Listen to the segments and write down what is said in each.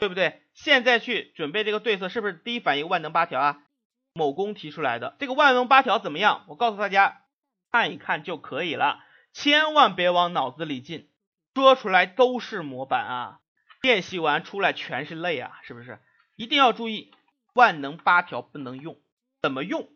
对不对？现在去准备这个对策，是不是第一反应万能八条啊？某公提出来的这个万能八条怎么样？我告诉大家，看一看就可以了，千万别往脑子里进，说出来都是模板啊，练习完出来全是泪啊，是不是？一定要注意，万能八条不能用，怎么用？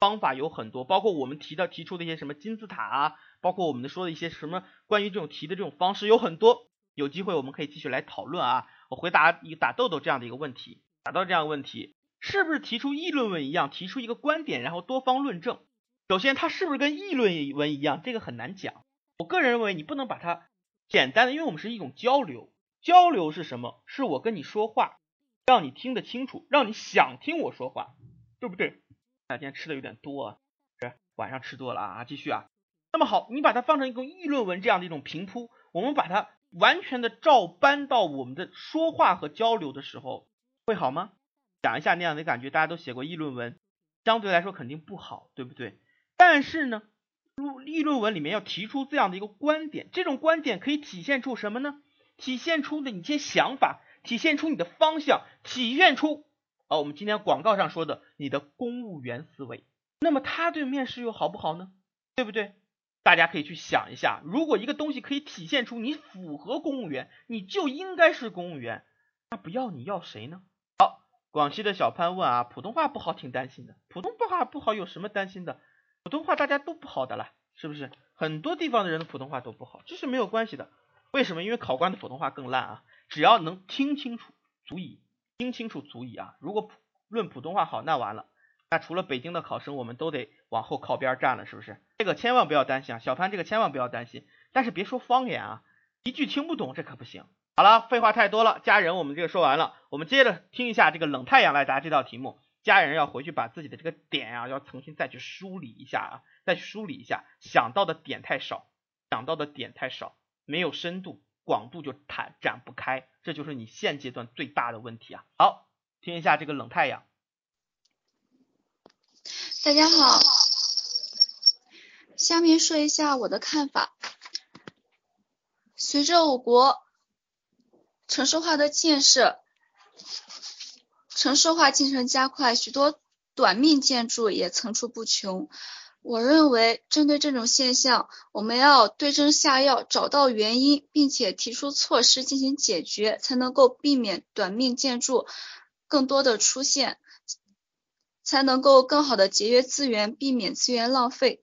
方法有很多，包括我们提到提出的一些什么金字塔啊，包括我们说的一些什么关于这种题的这种方式有很多，有机会我们可以继续来讨论啊。我回答一打豆豆这样的一个问题，打到这样问题。是不是提出议论文一样，提出一个观点，然后多方论证？首先，它是不是跟议论文一样？这个很难讲。我个人认为，你不能把它简单的，因为我们是一种交流。交流是什么？是我跟你说话，让你听得清楚，让你想听我说话，对不对？那今天吃的有点多，啊，是晚上吃多了啊。继续啊。那么好，你把它放成一个议论文这样的一种平铺，我们把它完全的照搬到我们的说话和交流的时候，会好吗？想一下那样的感觉，大家都写过议论文，相对来说肯定不好，对不对？但是呢，如议论文里面要提出这样的一个观点，这种观点可以体现出什么呢？体现出的一些想法，体现出你的方向，体现出啊，我们今天广告上说的你的公务员思维。那么他对面试又好不好呢？对不对？大家可以去想一下，如果一个东西可以体现出你符合公务员，你就应该是公务员，那不要你要谁呢？好广西的小潘问啊，普通话不好挺担心的，普通话不好有什么担心的？普通话大家都不好的啦，是不是？很多地方的人的普通话都不好，这是没有关系的。为什么？因为考官的普通话更烂啊！只要能听清楚，足以听清楚足以啊！如果论普通话好，那完了，那除了北京的考生，我们都得往后靠边站了，是不是？这个千万不要担心啊，小潘这个千万不要担心，但是别说方言啊，一句听不懂这可不行。好了，废话太多了，家人，我们这个说完了，我们接着听一下这个冷太阳来答这道题目。家人要回去把自己的这个点啊，要重新再去梳理一下啊，再去梳理一下，想到的点太少，想到的点太少，没有深度，广度就展展不开，这就是你现阶段最大的问题啊。好，听一下这个冷太阳。大家好，下面说一下我的看法。随着我国城市化的建设，城市化进程加快，许多短命建筑也层出不穷。我认为，针对这种现象，我们要对症下药，找到原因，并且提出措施进行解决，才能够避免短命建筑更多的出现，才能够更好的节约资源，避免资源浪费。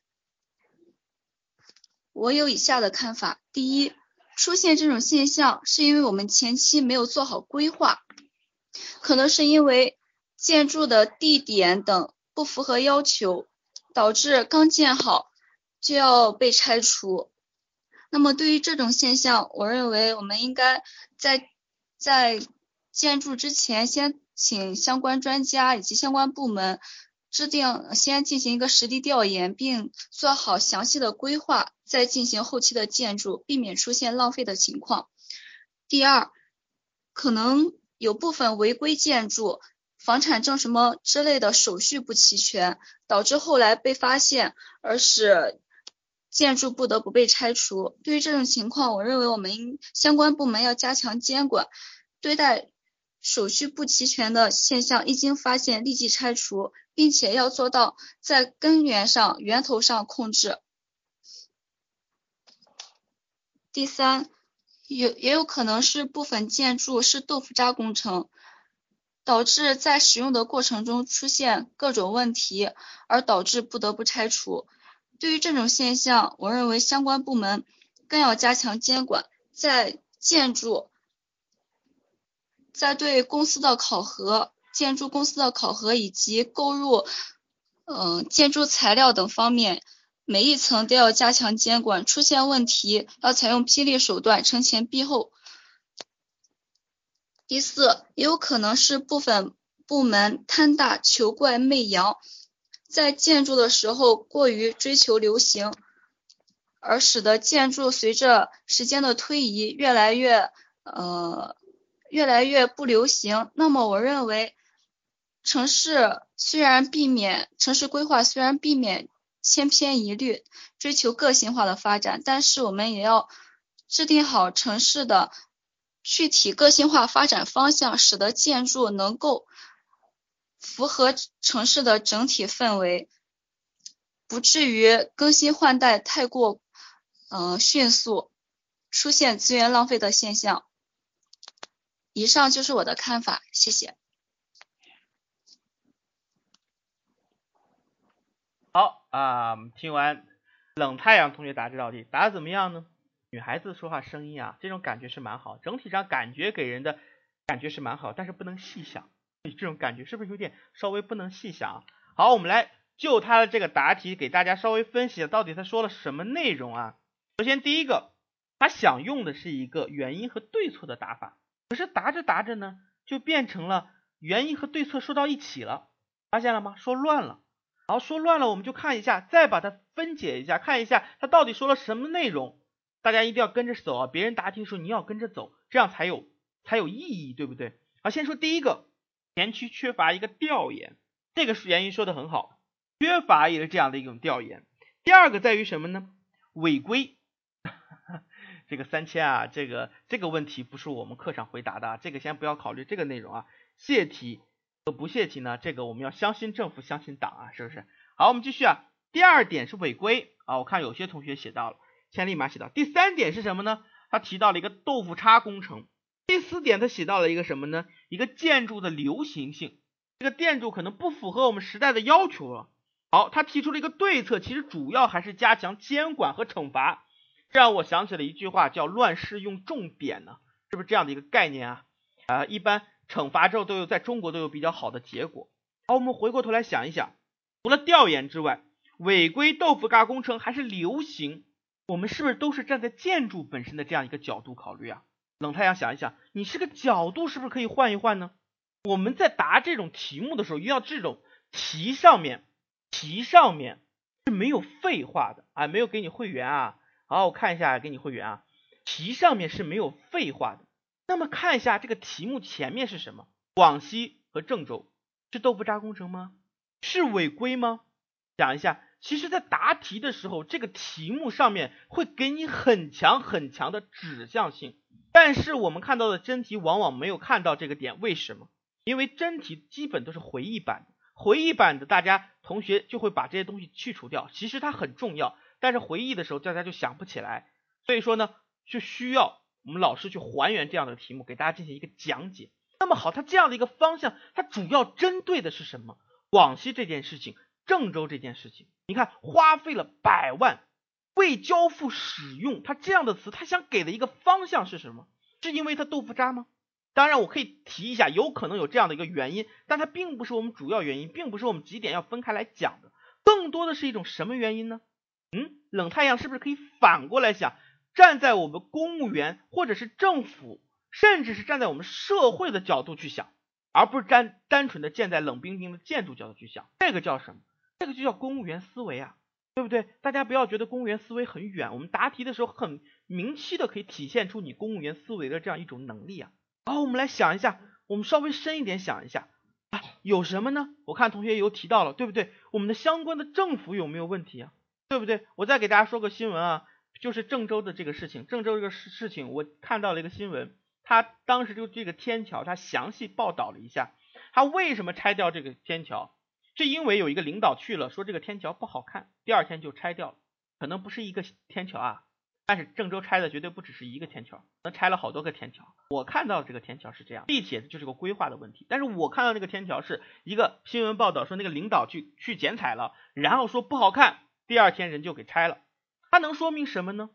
我有以下的看法：第一，出现这种现象，是因为我们前期没有做好规划，可能是因为建筑的地点等不符合要求，导致刚建好就要被拆除。那么对于这种现象，我认为我们应该在在建筑之前，先请相关专家以及相关部门。制定先进行一个实地调研，并做好详细的规划，再进行后期的建筑，避免出现浪费的情况。第二，可能有部分违规建筑、房产证什么之类的手续不齐全，导致后来被发现，而使建筑不得不被拆除。对于这种情况，我认为我们相关部门要加强监管，对待。手续不齐全的现象一经发现，立即拆除，并且要做到在根源上、源头上控制。第三，有也有可能是部分建筑是豆腐渣工程，导致在使用的过程中出现各种问题，而导致不得不拆除。对于这种现象，我认为相关部门更要加强监管，在建筑。在对公司的考核、建筑公司的考核以及购入嗯建筑材料等方面，每一层都要加强监管，出现问题要采用霹雳手段，惩前毖后。第四，也有可能是部分部门贪大求怪媚洋，在建筑的时候过于追求流行，而使得建筑随着时间的推移越来越呃。越来越不流行，那么我认为，城市虽然避免城市规划虽然避免千篇一律，追求个性化的发展，但是我们也要制定好城市的具体个性化发展方向，使得建筑能够符合城市的整体氛围，不至于更新换代太过嗯迅速，出现资源浪费的现象。以上就是我的看法，谢谢。好啊，听完冷太阳同学答这道题，答的怎么样呢？女孩子说话声音啊，这种感觉是蛮好，整体上感觉给人的感觉是蛮好，但是不能细想，这种感觉是不是有点稍微不能细想？好，我们来就他的这个答题给大家稍微分析到底他说了什么内容啊？首先第一个，他想用的是一个原因和对错的答法，可是答着答着呢，就变成了原因和对策说到一起了，发现了吗？说乱了。好，说乱了，我们就看一下，再把它分解一下，看一下他到底说了什么内容。大家一定要跟着走啊！别人答题的时候你要跟着走，这样才有才有意义，对不对？好，先说第一个，前期缺乏一个调研，这个原因说的很好，缺乏也是这样的一种调研。第二个在于什么呢？违规。这个三千啊，这个这个问题不是我们课上回答的，这个先不要考虑这个内容啊。泄题和不泄题呢，这个我们要相信政府，相信党啊，是不是？好，我们继续啊。第二点是违规啊，我看有些同学写到了。先立马写到第三点是什么呢？他提到了一个豆腐渣工程。第四点他写到了一个什么呢？一个建筑的流行性，这个建筑可能不符合我们时代的要求了。好，他提出了一个对策，其实主要还是加强监管和惩罚。这让我想起了一句话，叫乱世用重典呢，是不是这样的一个概念啊？啊，一般惩罚之后都有在中国都有比较好的结果。好，我们回过头来想一想，除了调研之外，违规豆腐渣工程还是流行。我们是不是都是站在建筑本身的这样一个角度考虑啊？冷太阳想一想，你这个角度是不是可以换一换呢？我们在答这种题目的时候，遇到这种题上面，题上面是没有废话的啊，没有给你会员啊。好，我看一下给你会员啊，题上面是没有废话的。那么看一下这个题目前面是什么？广西和郑州是豆腐渣工程吗？是违规吗？讲一下。其实，在答题的时候，这个题目上面会给你很强很强的指向性，但是我们看到的真题往往没有看到这个点，为什么？因为真题基本都是回忆版的，回忆版的大家同学就会把这些东西去除掉。其实它很重要，但是回忆的时候大家就想不起来，所以说呢，就需要我们老师去还原这样的题目，给大家进行一个讲解。那么好，它这样的一个方向，它主要针对的是什么？广西这件事情。郑州这件事情，你看花费了百万未交付使用，他这样的词，他想给的一个方向是什么？是因为他豆腐渣吗？当然，我可以提一下，有可能有这样的一个原因，但它并不是我们主要原因，并不是我们几点要分开来讲的，更多的是一种什么原因呢？嗯，冷太阳是不是可以反过来想，站在我们公务员或者是政府，甚至是站在我们社会的角度去想，而不是单单纯的建在冷冰冰的建筑角度去想，这个叫什么？这个就叫公务员思维啊，对不对？大家不要觉得公务员思维很远，我们答题的时候很明晰的可以体现出你公务员思维的这样一种能力啊。好，我们来想一下，我们稍微深一点想一下啊，有什么呢？我看同学有提到了，对不对？我们的相关的政府有没有问题啊？对不对？我再给大家说个新闻啊，就是郑州的这个事情，郑州这个事事情，我看到了一个新闻，他当时就这个天桥，他详细报道了一下，他为什么拆掉这个天桥。是因为有一个领导去了，说这个天桥不好看，第二天就拆掉了。可能不是一个天桥啊，但是郑州拆的绝对不只是一个天桥，能拆了好多个天桥。我看到这个天桥是这样，地铁就是个规划的问题。但是我看到那个天桥是一个新闻报道说那个领导去去剪彩了，然后说不好看，第二天人就给拆了。它能说明什么呢？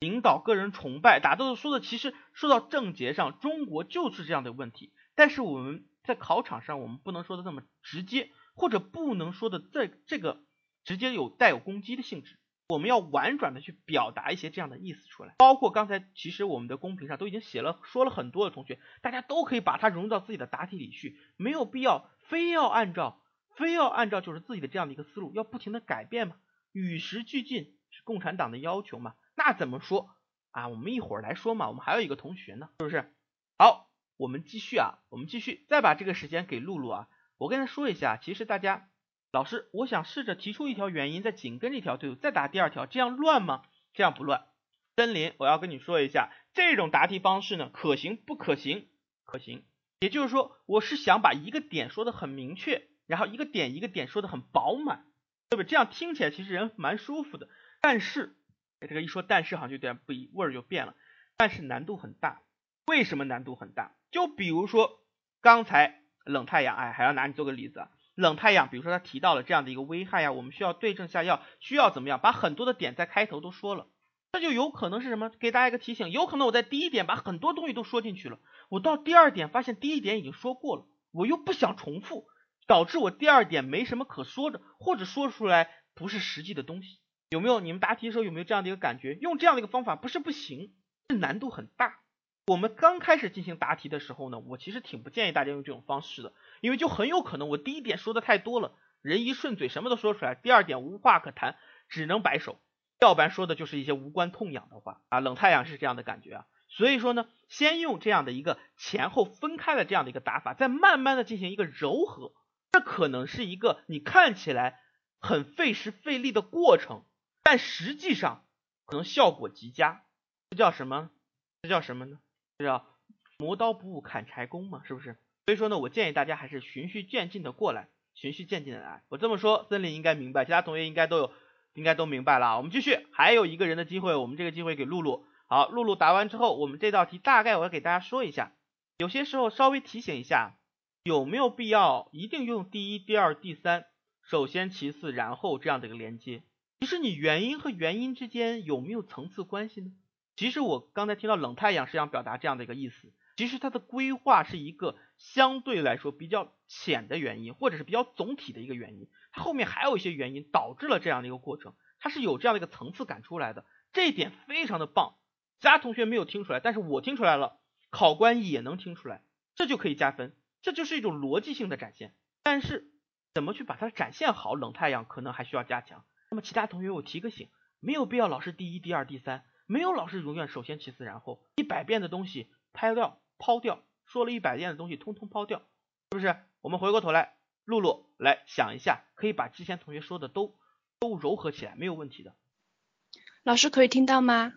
领导个人崇拜，打都说的其实说到症结上，中国就是这样的问题。但是我们在考场上，我们不能说的那么直接。或者不能说的这这个直接有带有攻击的性质，我们要婉转的去表达一些这样的意思出来。包括刚才其实我们的公屏上都已经写了说了很多的同学，大家都可以把它融入到自己的答题里去，没有必要非要按照非要按照就是自己的这样的一个思路，要不停的改变嘛，与时俱进是共产党的要求嘛。那怎么说啊？我们一会儿来说嘛。我们还有一个同学呢，是不是？好，我们继续啊，我们继续再把这个时间给露露啊。我跟他说一下，其实大家老师，我想试着提出一条原因，再紧跟这条队伍再答第二条，这样乱吗？这样不乱。森林，我要跟你说一下，这种答题方式呢，可行不可行？可行。也就是说，我是想把一个点说的很明确，然后一个点一个点说的很饱满，对不对？这样听起来其实人蛮舒服的。但是，这个一说但是好像就有点不一味儿就变了。但是难度很大。为什么难度很大？就比如说刚才冷太阳，哎，还要拿你做个例子啊。冷太阳，比如说他提到了这样的一个危害呀，我们需要对症下药，需要怎么样？把很多的点在开头都说了，那就有可能是什么？给大家一个提醒，有可能我在第一点把很多东西都说进去了。我到第二点发现第一点已经说过了，我又不想重复，导致我第二点没什么可说的，或者说出来不是实际的东西，有没有？你们答题的时候有没有这样的一个感觉？用这样的一个方法不是不行，是难度很大。我们刚开始进行答题的时候呢，我其实挺不建议大家用这种方式的，因为就很有可能我第一点说的太多了，人一顺嘴什么都说出来，第二点无话可谈，只能摆手，要不然说的就是一些无关痛痒的话啊。冷太阳是这样的感觉啊。所以说呢，先用这样的一个前后分开的这样的一个打法，再慢慢的进行一个柔和，这可能是一个你看起来很费时费力的过程，但实际上可能效果极佳。这叫什么？这叫什么呢？这叫磨刀不误砍柴工嘛，是不是？所以说呢，我建议大家还是循序渐进的过来，循序渐进的来。我这么说，森林应该明白，其他同学应该都有，应该都明白了啊。我们继续，还有一个人的机会，我们这个机会给露露。好，露露答完之后，我们这道题大概我要给大家说一下，有些时候稍微提醒一下，有没有必要一定用第一、第二、第三，首先、其次、然后这样的一个连接？其实你原因和原因之间有没有层次关系呢？其实我刚才听到冷太阳是想表达这样的一个意思，其实它的规划是一个相对来说比较浅的原因，或者是比较总体的一个原因，它后面还有一些原因导致了这样的一个过程，它是有这样的一个层次感出来的，这一点非常的棒。其他同学没有听出来，但是我听出来了，考官也能听出来，这就可以加分，这就是一种逻辑性的展现。但是怎么去把它展现好，冷太阳可能还需要加强。那么其他同学我提个醒，没有必要老是第一、第二、第三，没有老是永远首先、其次、然后，一百遍的东西拍掉、抛掉，说了一百遍的东西通通抛掉，是不是？我们回过头来，露露来想一下，可以把之前同学说的都都柔合起来，没有问题的。老师可以听到吗？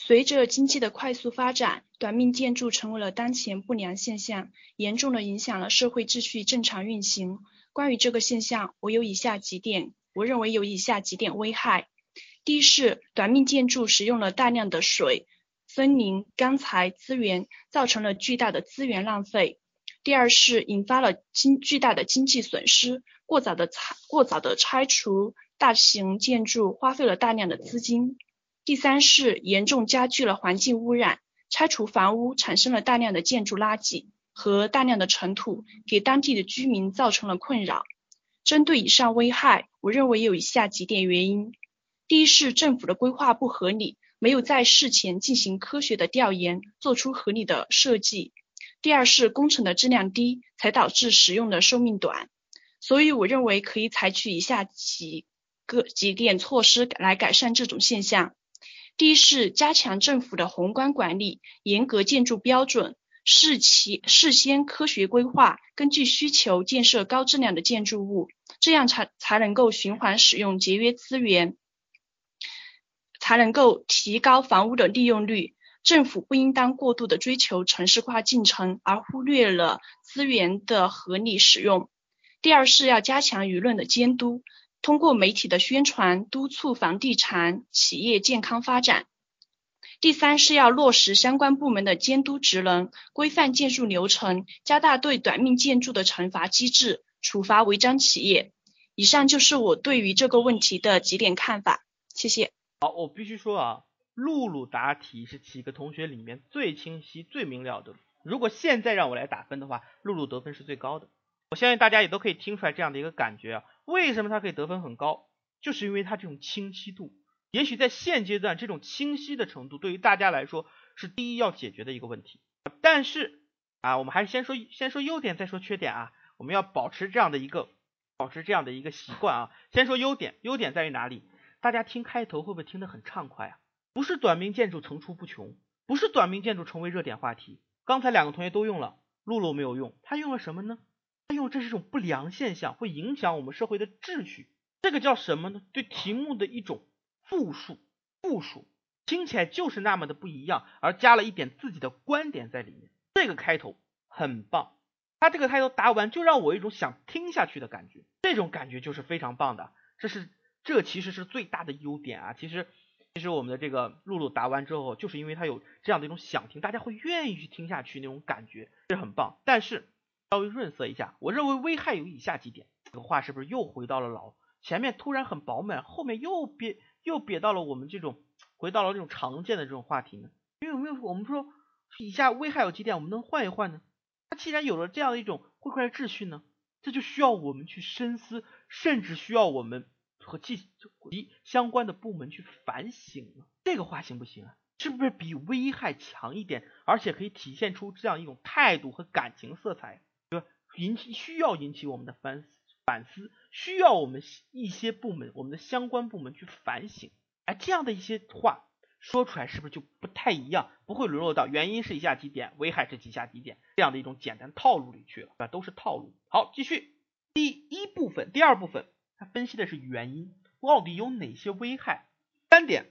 随着经济的快速发展，短命建筑成为了当前不良现象，严重的影响了社会秩序正常运行。关于这个现象，我有以下几点，我认为有以下几点危害。第一是短命建筑使用了大量的水、森林、钢材资源，造成了巨大的资源浪费。第二是引发了经巨大的经济损失，过早的拆过早的拆除大型建筑，花费了大量的资金。第三是严重加剧了环境污染，拆除房屋产生了大量的建筑垃圾和大量的尘土，给当地的居民造成了困扰。针对以上危害，我认为有以下几点原因：第一是政府的规划不合理，没有在事前进行科学的调研，做出合理的设计；第二是工程的质量低，才导致使用的寿命短。所以我认为可以采取以下几个几点措施来改善这种现象。第一是加强政府的宏观管理，严格建筑标准，事其事先科学规划，根据需求建设高质量的建筑物，这样才才能够循环使用，节约资源，才能够提高房屋的利用率。政府不应当过度的追求城市化进程，而忽略了资源的合理使用。第二是要加强舆论的监督。通过媒体的宣传，督促房地产企业健康发展。第三是要落实相关部门的监督职能，规范建筑流程，加大对短命建筑的惩罚机制，处罚违章企业。以上就是我对于这个问题的几点看法。谢谢。好，我必须说啊，露露答题是几个同学里面最清晰、最明了的。如果现在让我来打分的话，露露得分是最高的。我相信大家也都可以听出来这样的一个感觉啊。为什么它可以得分很高？就是因为它这种清晰度。也许在现阶段，这种清晰的程度对于大家来说是第一要解决的一个问题。但是啊，我们还是先说先说优点，再说缺点啊。我们要保持这样的一个保持这样的一个习惯啊。先说优点，优点在于哪里？大家听开头会不会听得很畅快啊？不是短命建筑层出不穷，不是短命建筑成为热点话题。刚才两个同学都用了，露露没有用，他用了什么呢？哎呦这是一种不良现象，会影响我们社会的秩序。这个叫什么呢？对题目的一种复述。复述听起来就是那么的不一样，而加了一点自己的观点在里面。这个开头很棒，他这个开头答完就让我有一种想听下去的感觉，这种感觉就是非常棒的。这是这其实是最大的优点啊！其实其实我们的这个露露答完之后，就是因为他有这样的一种想听，大家会愿意去听下去那种感觉，这很棒。但是稍微润色一下，我认为危害有以下几点。这个话是不是又回到了老前面突然很饱满，后面又瘪又瘪到了我们这种。回到了这种常见的这种话题呢？因为有没有我们说以下危害有几点，我们能换一换呢？它既然有了这样的一种会快的秩序呢，这就需要我们去深思，甚至需要我们和及相关的部门去反省了。这个话行不行啊？是不是比危害强一点，而且可以体现出这样一种态度和感情色彩？引起需要引起我们的反反思，需要我们一些部门，我们的相关部门去反省。哎，这样的一些话说出来是不是就不太一样？不会沦落到原因是以下几点，危害是以下几点这样的一种简单套路里去了，啊，都是套路。好，继续第一部分，第二部分，它分析的是原因，到底有哪些危害？三点：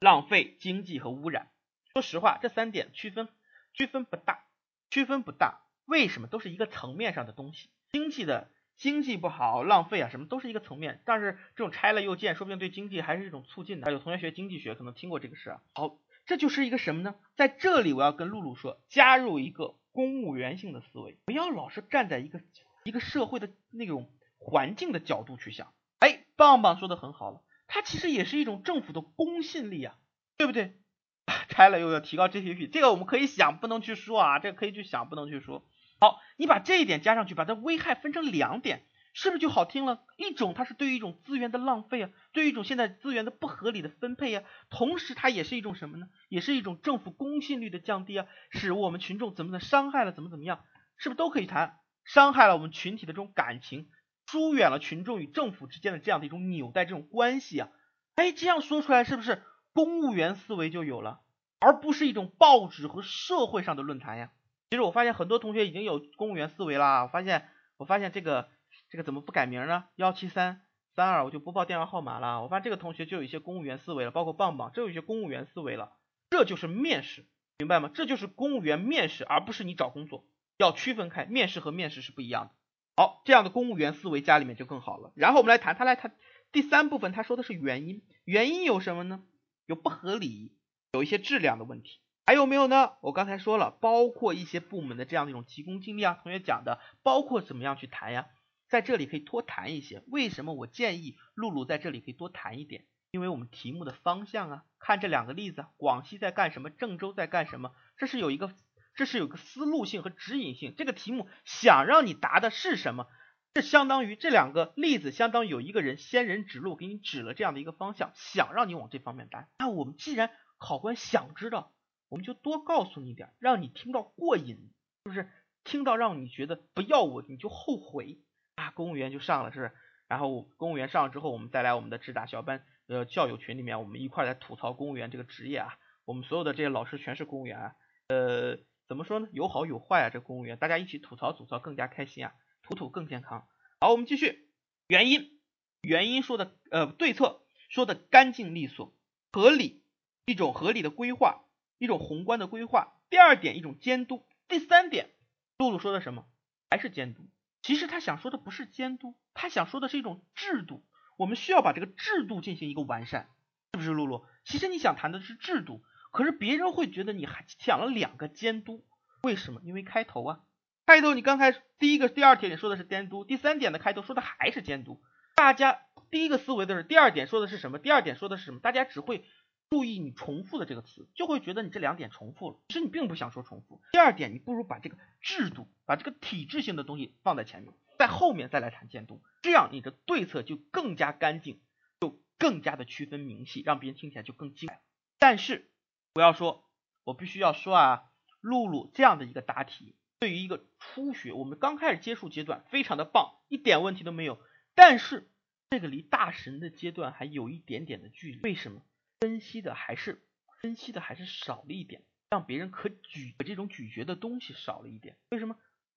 浪费、经济和污染。说实话，这三点区分区分不大，区分不大。为什么？都是一个层面上的东西，经济的。经济不好，浪费啊，什么都是一个层面。但是这种拆了又建，说不定对经济还是一种促进的。有同学学经济学，可能听过这个事啊。好，这就是一个什么呢？在这里我要跟露露说，加入一个公务员性的思维，不要老是站在一个一个社会的那种环境的角度去想。哎，棒棒说的很好了，它其实也是一种政府的公信力啊，对不对？拆了又要提高 GDP，这个我们可以想，不能去说啊，这个可以去想，不能去说。好，你把这一点加上去，把它危害分成两点，是不是就好听了？一种它是对于一种资源的浪费啊，对于一种现在资源的不合理的分配啊，同时它也是一种什么呢？也是一种政府公信力的降低啊，使我们群众怎么的伤害了怎么怎么样，是不是都可以谈？伤害了我们群体的这种感情，疏远了群众与政府之间的这样的一种纽带这种关系啊？哎，这样说出来是不是公务员思维就有了，而不是一种报纸和社会上的论坛呀？其实我发现很多同学已经有公务员思维了。我发现，我发现这个这个怎么不改名呢？幺七三三二，我就不报电话号码了。我发现这个同学就有一些公务员思维了，包括棒棒，这有一些公务员思维了。这就是面试，明白吗？这就是公务员面试，而不是你找工作，要区分开，面试和面试是不一样的。好，这样的公务员思维家里面就更好了。然后我们来谈，他来谈第三部分，他说的是原因，原因有什么呢？有不合理，有一些质量的问题。还有没有呢？我刚才说了，包括一些部门的这样的一种急功近利啊，同学讲的，包括怎么样去谈呀，在这里可以多谈一些。为什么我建议露露在这里可以多谈一点？因为我们题目的方向啊，看这两个例子，广西在干什么，郑州在干什么，这是有一个，这是有个思路性和指引性。这个题目想让你答的是什么？这相当于这两个例子，相当于有一个人仙人指路，给你指了这样的一个方向，想让你往这方面答。那我们既然考官想知道。我们就多告诉你点，让你听到过瘾，就是听到让你觉得不要我你就后悔啊！公务员就上了，是不是？然后公务员上了之后，我们再来我们的智大小班呃校友群里面，我们一块来吐槽公务员这个职业啊。我们所有的这些老师全是公务员啊，呃，怎么说呢？有好有坏啊，这公务员大家一起吐槽吐槽更加开心啊，吐吐更健康。好，我们继续，原因原因说的呃对策说的干净利索合理，一种合理的规划。一种宏观的规划，第二点一种监督，第三点，露露说的什么？还是监督？其实他想说的不是监督，他想说的是一种制度。我们需要把这个制度进行一个完善，是不是露露？其实你想谈的是制度，可是别人会觉得你还想了两个监督，为什么？因为开头啊，开头你刚开始第一个、第二点你说的是监督，第三点的开头说的还是监督。大家第一个思维的是第二点说的是什么？第二点说的是什么？大家只会。注意你重复的这个词，就会觉得你这两点重复了。其实你并不想说重复。第二点，你不如把这个制度，把这个体制性的东西放在前面，在后面再来谈监督，这样你的对策就更加干净，就更加的区分明细，让别人听起来就更精彩。但是不要说，我必须要说啊，露露这样的一个答题，对于一个初学，我们刚开始接触阶段，非常的棒，一点问题都没有。但是这个离大神的阶段还有一点点的距离，为什么？分析的还是分析的还是少了一点，让别人可咀这种咀嚼的东西少了一点。为什么？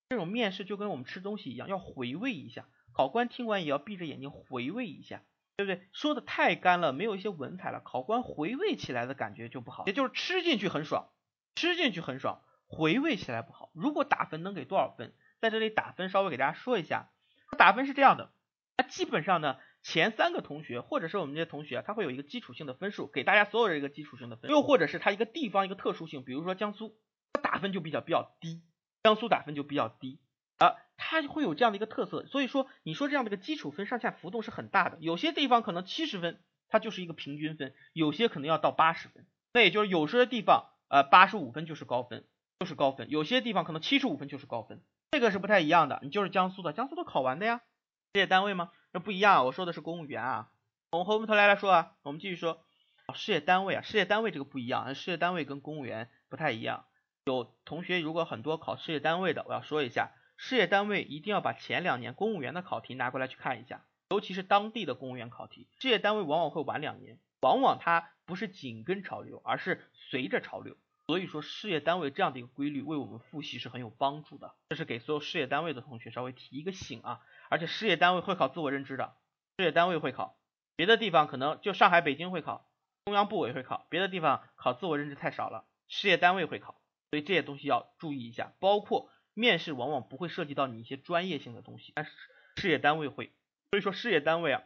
这种面试就跟我们吃东西一样，要回味一下。考官听完也要闭着眼睛回味一下。对不对？说的太干了，没有一些文采了，考官回味起来的感觉就不好。也就是吃进去很爽，吃进去很爽，回味起来不好。如果打分能给多少分？在这里打分稍微给大家说一下，打分是这样的，那基本上呢。前三个同学，或者是我们这些同学，他会有一个基础性的分数，给大家所有人一个基础性的分，又或者是他一个地方一个特殊性，比如说江苏，他打分就比较比较低，江苏打分就比较低啊，它会有这样的一个特色，所以说你说这样的一个基础分上下浮动是很大的，有些地方可能七十分，它就是一个平均分，有些可能要到八十分，那也就是有些地方呃八十五分就是高分，就是高分，有些地方可能七十五分就是高分，这个是不太一样的，你就是江苏的，江苏都考完的呀，事业单位吗？那不一样，我说的是公务员啊。我们回过头来来说啊，我们继续说事业单位啊，事业单位这个不一样，事业单位跟公务员不太一样。有同学如果很多考事业单位的，我要说一下，事业单位一定要把前两年公务员的考题拿过来去看一下，尤其是当地的公务员考题。事业单位往往会晚两年，往往它不是紧跟潮流，而是随着潮流。所以说事业单位这样的一个规律，为我们复习是很有帮助的。这是给所有事业单位的同学稍微提一个醒啊。而且事业单位会考自我认知的，事业单位会考，别的地方可能就上海、北京会考，中央部委会考，别的地方考自我认知太少了，事业单位会考，所以这些东西要注意一下。包括面试往往不会涉及到你一些专业性的东西，但是事业单位会，所以说事业单位啊，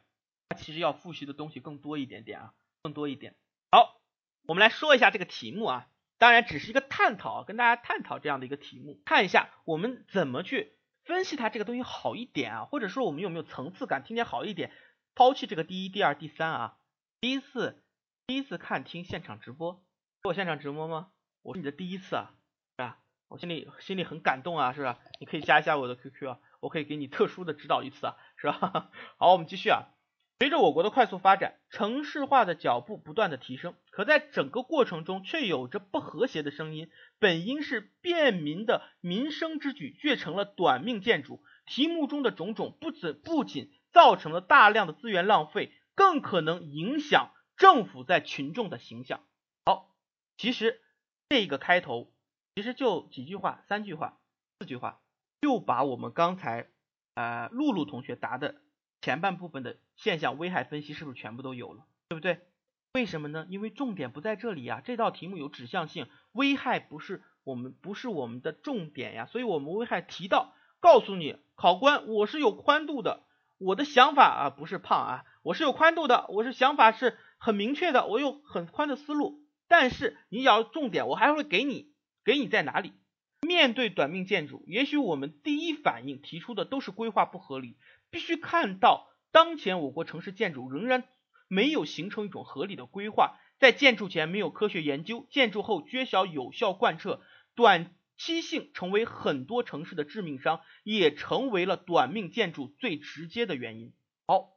它其实要复习的东西更多一点点啊，更多一点。好，我们来说一下这个题目啊，当然只是一个探讨，跟大家探讨这样的一个题目，看一下我们怎么去。分析它这个东西好一点啊，或者说我们有没有层次感，听起来好一点。抛弃这个第一、第二、第三啊，第一次第一次看听现场直播，我现场直播吗？我是你的第一次啊，是吧？我心里心里很感动啊，是吧？你可以加一下我的 QQ 啊，我可以给你特殊的指导一次啊，是吧？好，我们继续啊。随着我国的快速发展，城市化的脚步不断的提升，可在整个过程中却有着不和谐的声音。本应是便民的民生之举，却成了短命建筑。题目中的种种，不仅不仅造成了大量的资源浪费，更可能影响政府在群众的形象。好，其实这个开头其实就几句话，三句话，四句话，就把我们刚才呃露露同学答的。前半部分的现象危害分析是不是全部都有了，对不对？为什么呢？因为重点不在这里呀，这道题目有指向性，危害不是我们不是我们的重点呀，所以我们危害提到告诉你，考官我是有宽度的，我的想法啊不是胖啊，我是有宽度的，我是想法是很明确的，我有很宽的思路，但是你要重点，我还会给你给你在哪里？面对短命建筑，也许我们第一反应提出的都是规划不合理。必须看到，当前我国城市建筑仍然没有形成一种合理的规划，在建筑前没有科学研究，建筑后缺少有效贯彻，短期性成为很多城市的致命伤，也成为了短命建筑最直接的原因。好，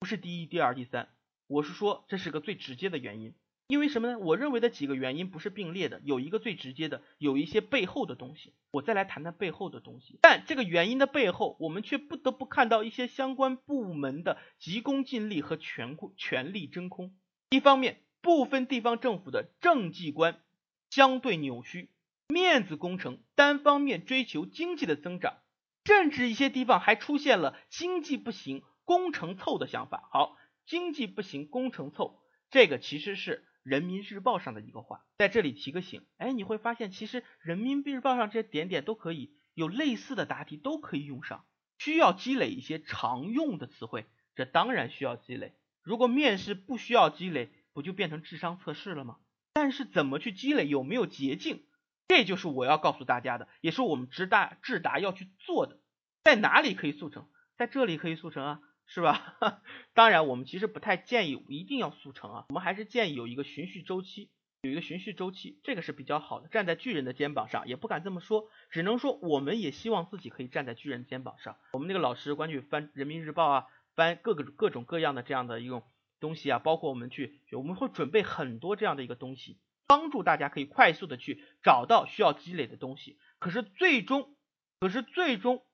不是第一、第二、第三，我是说这是个最直接的原因。因为什么呢？我认为的几个原因不是并列的，有一个最直接的，有一些背后的东西。我再来谈谈背后的东西。但这个原因的背后，我们却不得不看到一些相关部门的急功近利和权权力真空。一方面，部分地方政府的政绩观相对扭曲，面子工程单方面追求经济的增长，甚至一些地方还出现了经济不行工程凑的想法。好，经济不行工程凑，这个其实是。人民日报上的一个话，在这里提个醒，哎，你会发现其实人民日报上这些点点都可以有类似的答题都可以用上，需要积累一些常用的词汇，这当然需要积累。如果面试不需要积累，不就变成智商测试了吗？但是怎么去积累，有没有捷径，这就是我要告诉大家的，也是我们直达智达要去做的。在哪里可以速成？在这里可以速成啊。是吧？当然，我们其实不太建议一定要速成啊，我们还是建议有一个循序周期，有一个循序周期，这个是比较好的。站在巨人的肩膀上，也不敢这么说，只能说我们也希望自己可以站在巨人肩膀上。我们那个老师关于翻人民日报啊，翻各个各种各样的这样的一种东西啊，包括我们去，我们会准备很多这样的一个东西，帮助大家可以快速的去找到需要积累的东西。可是最终，可是最终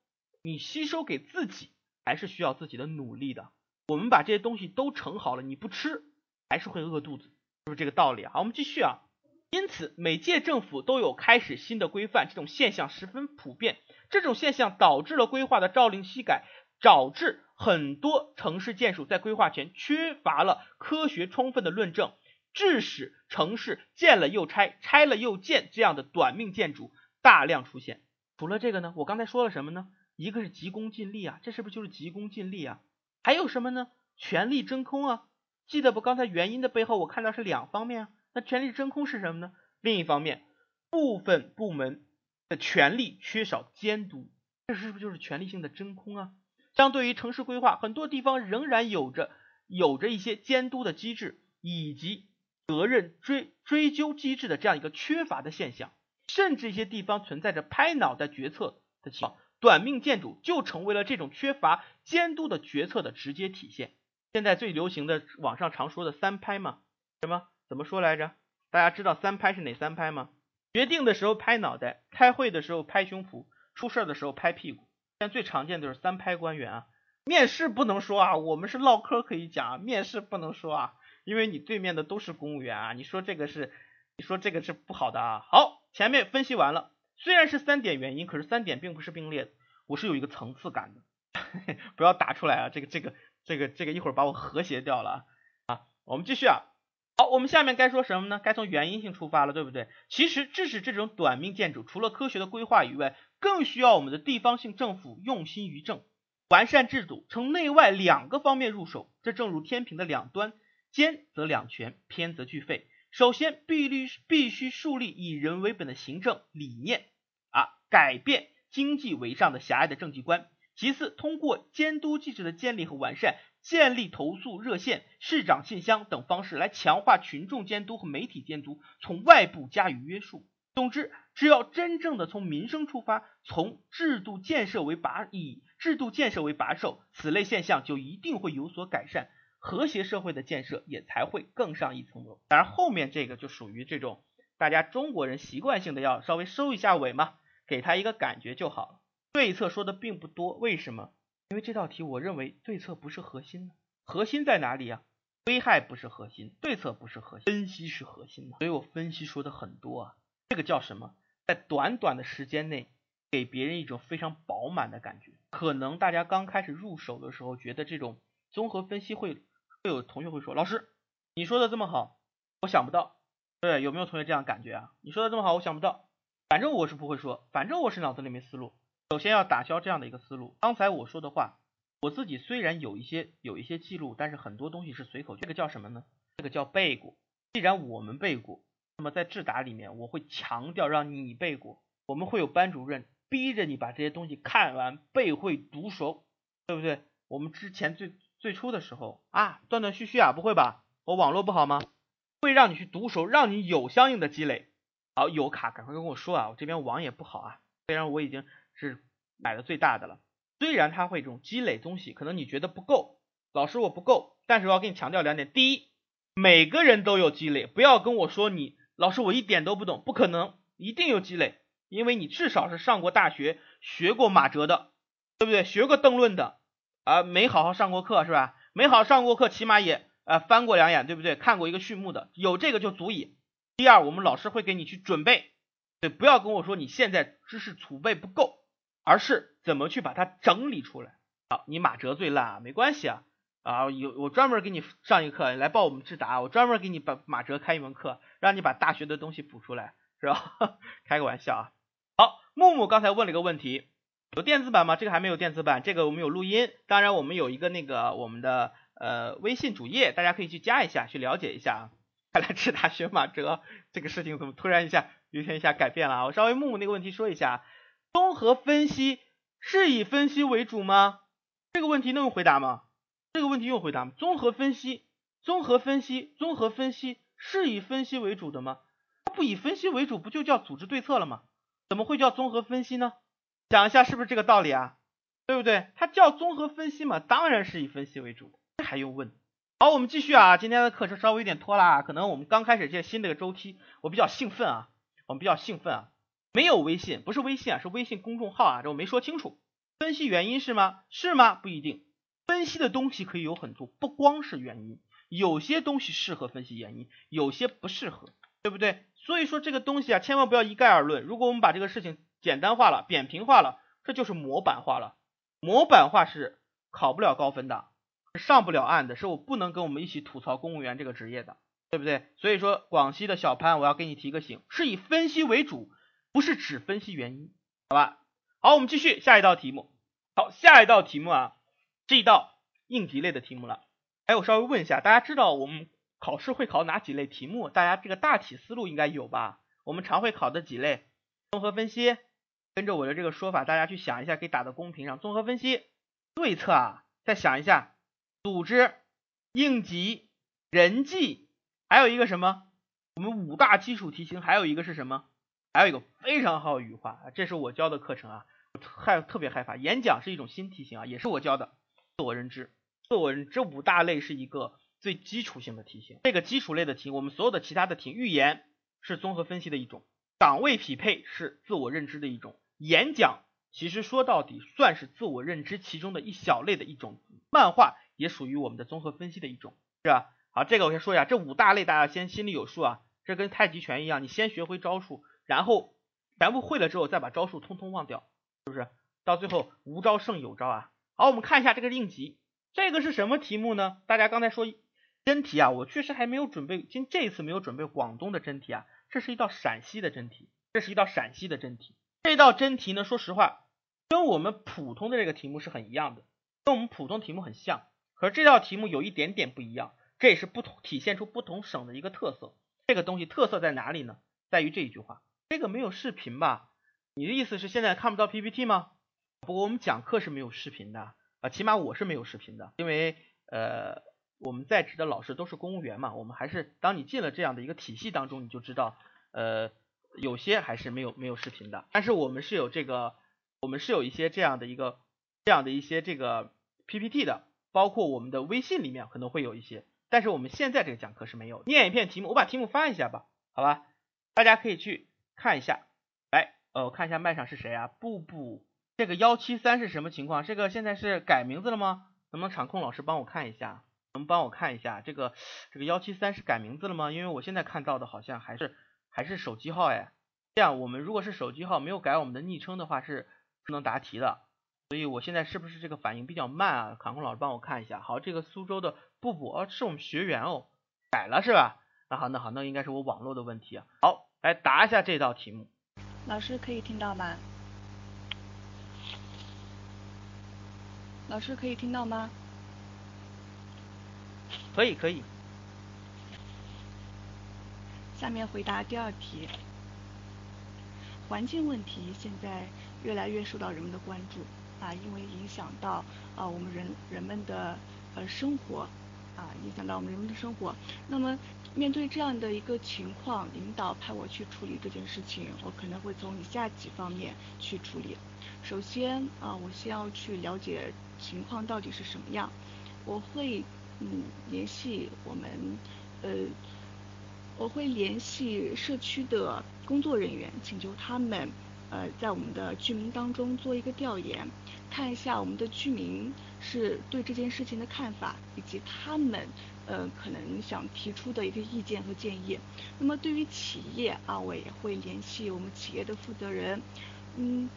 你吸收给自己。还是需要自己的努力的。我们把这些东西都盛好了，你不吃还是会饿肚子，是不是这个道理啊。好，我们继续啊。因此，每届政府都有开始新的规范，这种现象十分普遍。这种现象导致了规划的朝令夕改，导致很多城市建筑在规划前缺乏了科学充分的论证，致使城市建了又拆，拆了又建这样的短命建筑大量出现。除了这个呢，我刚才说了什么呢？一个是急功近利啊，这是不是就是急功近利啊？还有什么呢？权力真空啊！记得不？刚才原因的背后我看到是两方面啊。那权力真空是什么呢？另一方面，部分部门的权力缺少监督，这是不是就是权力性的真空啊？相对于城市规划，很多地方仍然有着有着一些监督的机制以及责任追追究机制的这样一个缺乏的现象，甚至一些地方存在着拍脑袋决策的情况，短命建筑就成为了这种缺乏监督的决策的直接体现。现在最流行的网上常说的三拍嘛，什么怎么说来着？大家知道三拍是哪三拍吗？决定的时候拍脑袋，开会的时候拍胸脯，出事儿的时候拍屁股。现在最常见的就是三拍官员啊，面试不能说啊，我们是唠嗑可以讲，面试不能说啊，因为你对面的都是公务员啊，你说这个是，你说这个是不好的啊。好，前面分析完了，虽然是三点原因，可是三点并不是并列的，我是有一个层次感的，不要打出来啊，这个这个这个这个一会儿把我和谐掉了啊。我们继续啊，好，我们下面该说什么呢？该从原因性出发了，对不对？其实致使这种短命建筑，除了科学的规划以外，更需要我们的地方性政府用心于政，完善制度，从内外两个方面入手。这正如天平的两端，兼则两全，偏则俱废。首先，必须必须树立以人为本的行政理念啊，改变经济为上的狭隘的政绩观。其次，通过监督机制的建立和完善，建立投诉热线、市长信箱等方式来强化群众监督和媒体监督，从外部加以约束。总之，只要真正的从民生出发，从制度建设为把以制度建设为把手，此类现象就一定会有所改善，和谐社会的建设也才会更上一层楼。当然，后面这个就属于这种大家中国人习惯性的要稍微收一下尾嘛，给他一个感觉就好了。对策说的并不多，为什么？因为这道题我认为对策不是核心呢，核心在哪里呀？危害不是核心，对策不是核心，分析是核心嘛，所以我分析说的很多啊。这个叫什么？在短短的时间内，给别人一种非常饱满的感觉。可能大家刚开始入手的时候，觉得这种综合分析会会有同学会说：“老师，你说的这么好，我想不到。”对，有没有同学这样感觉啊？你说的这么好，我想不到。反正我是不会说，反正我是脑子里没思路。首先要打消这样的一个思路。刚才我说的话，我自己虽然有一些有一些记录，但是很多东西是随口。这个叫什么呢？这个叫背过。既然我们背过。那么在智达里面，我会强调让你背过，我们会有班主任逼着你把这些东西看完、背会、读熟，对不对？我们之前最最初的时候啊，断断续续啊，不会吧？我网络不好吗？会让你去读熟，让你有相应的积累。好，有卡赶快跟我说啊，我这边网也不好啊，虽然我已经是买的最大的了，虽然它会这种积累东西，可能你觉得不够，老师我不够，但是我要跟你强调两点：第一，每个人都有积累，不要跟我说你。老师，我一点都不懂，不可能，一定有积累，因为你至少是上过大学，学过马哲的，对不对？学过邓论的，啊，没好好上过课是吧？没好好上过课，起码也呃翻过两眼，对不对？看过一个序幕的，有这个就足以。第二，我们老师会给你去准备，对，不要跟我说你现在知识储备不够，而是怎么去把它整理出来。好，你马哲最烂啊，没关系啊。啊，有我专门给你上一课，来报我们智达，我专门给你把马哲开一门课，让你把大学的东西补出来，是吧？开个玩笑啊。好，木木刚才问了一个问题，有电子版吗？这个还没有电子版，这个我们有录音，当然我们有一个那个我们的呃微信主页，大家可以去加一下，去了解一下啊。看来智达学马哲这个事情怎么突然一下有天一下改变了啊？我稍微木木那个问题说一下，综合分析是以分析为主吗？这个问题能回答吗？这个问题用回答吗？综合分析，综合分析，综合分析是以分析为主的吗？不以分析为主，不就叫组织对策了吗？怎么会叫综合分析呢？讲一下是不是这个道理啊？对不对？它叫综合分析嘛，当然是以分析为主，这还用问？好，我们继续啊，今天的课程稍微有点拖拉，可能我们刚开始这新的个周期，我比较兴奋啊，我们比较兴奋啊，没有微信，不是微信啊，是微信公众号啊，这我没说清楚，分析原因是吗？是吗？不一定。分析的东西可以有很多，不光是原因，有些东西适合分析原因，有些不适合，对不对？所以说这个东西啊，千万不要一概而论。如果我们把这个事情简单化了、扁平化了，这就是模板化了。模板化是考不了高分的，上不了岸的，是我不能跟我们一起吐槽公务员这个职业的，对不对？所以说广西的小潘，我要给你提个醒，是以分析为主，不是只分析原因，好吧？好，我们继续下一道题目。好，下一道题目啊，这一道应急类的题目了。哎，我稍微问一下，大家知道我们考试会考哪几类题目？大家这个大体思路应该有吧？我们常会考的几类，综合分析。跟着我的这个说法，大家去想一下，可以打到公屏上。综合分析对策啊，再想一下，组织、应急、人际，还有一个什么？我们五大基础题型，还有一个是什么？还有一个非常好语化，这是我教的课程啊，害特别害怕。演讲是一种新题型啊，也是我教的。自我认知，自我认这五大类是一个最基础性的题型。这个基础类的题，我们所有的其他的题，预言是综合分析的一种，岗位匹配是自我认知的一种。演讲其实说到底算是自我认知其中的一小类的一种，漫画也属于我们的综合分析的一种，是吧？好，这个我先说一下，这五大类大家先心里有数啊。这跟太极拳一样，你先学会招数，然后全部会了之后再把招数通通忘掉，是不是？到最后无招胜有招啊。好，我们看一下这个应急，这个是什么题目呢？大家刚才说真题啊，我确实还没有准备，今这一次没有准备广东的真题啊，这是一道陕西的真题，这是一道陕西的真题。这道真题呢，说实话，跟我们普通的这个题目是很一样的，跟我们普通题目很像。可是这道题目有一点点不一样，这也是不同体现出不同省的一个特色。这个东西特色在哪里呢？在于这一句话。这个没有视频吧？你的意思是现在看不到 PPT 吗？不过我们讲课是没有视频的啊，起码我是没有视频的，因为呃我们在职的老师都是公务员嘛，我们还是当你进了这样的一个体系当中，你就知道呃。有些还是没有没有视频的，但是我们是有这个，我们是有一些这样的一个这样的一些这个 PPT 的，包括我们的微信里面可能会有一些，但是我们现在这个讲课是没有。念一遍题目，我把题目发一下吧，好吧，大家可以去看一下。来，呃，我看一下麦上是谁啊？布布，这个幺七三是什么情况？这个现在是改名字了吗？能不能场控老师帮我看一下？能帮我看一下这个这个幺七三是改名字了吗？因为我现在看到的好像还是。还是手机号哎，这样我们如果是手机号没有改我们的昵称的话是不能答题的，所以我现在是不是这个反应比较慢啊？卡空老师帮我看一下。好，这个苏州的布布哦，是我们学员哦，改了是吧？那好，那好，那应该是我网络的问题啊。好，来答一下这道题目。老师可以听到吗？老师可以听到吗？可以，可以。下面回答第二题。环境问题现在越来越受到人们的关注啊，因为影响到啊我们人人们的呃生活啊，影响到我们人们的生活。那么面对这样的一个情况，领导派我去处理这件事情，我可能会从以下几方面去处理。首先啊，我先要去了解情况到底是什么样，我会嗯联系我们呃。我会联系社区的工作人员，请求他们，呃，在我们的居民当中做一个调研，看一下我们的居民是对这件事情的看法，以及他们，呃，可能想提出的一个意见和建议。那么对于企业啊，我也会联系我们企业的负责人，嗯，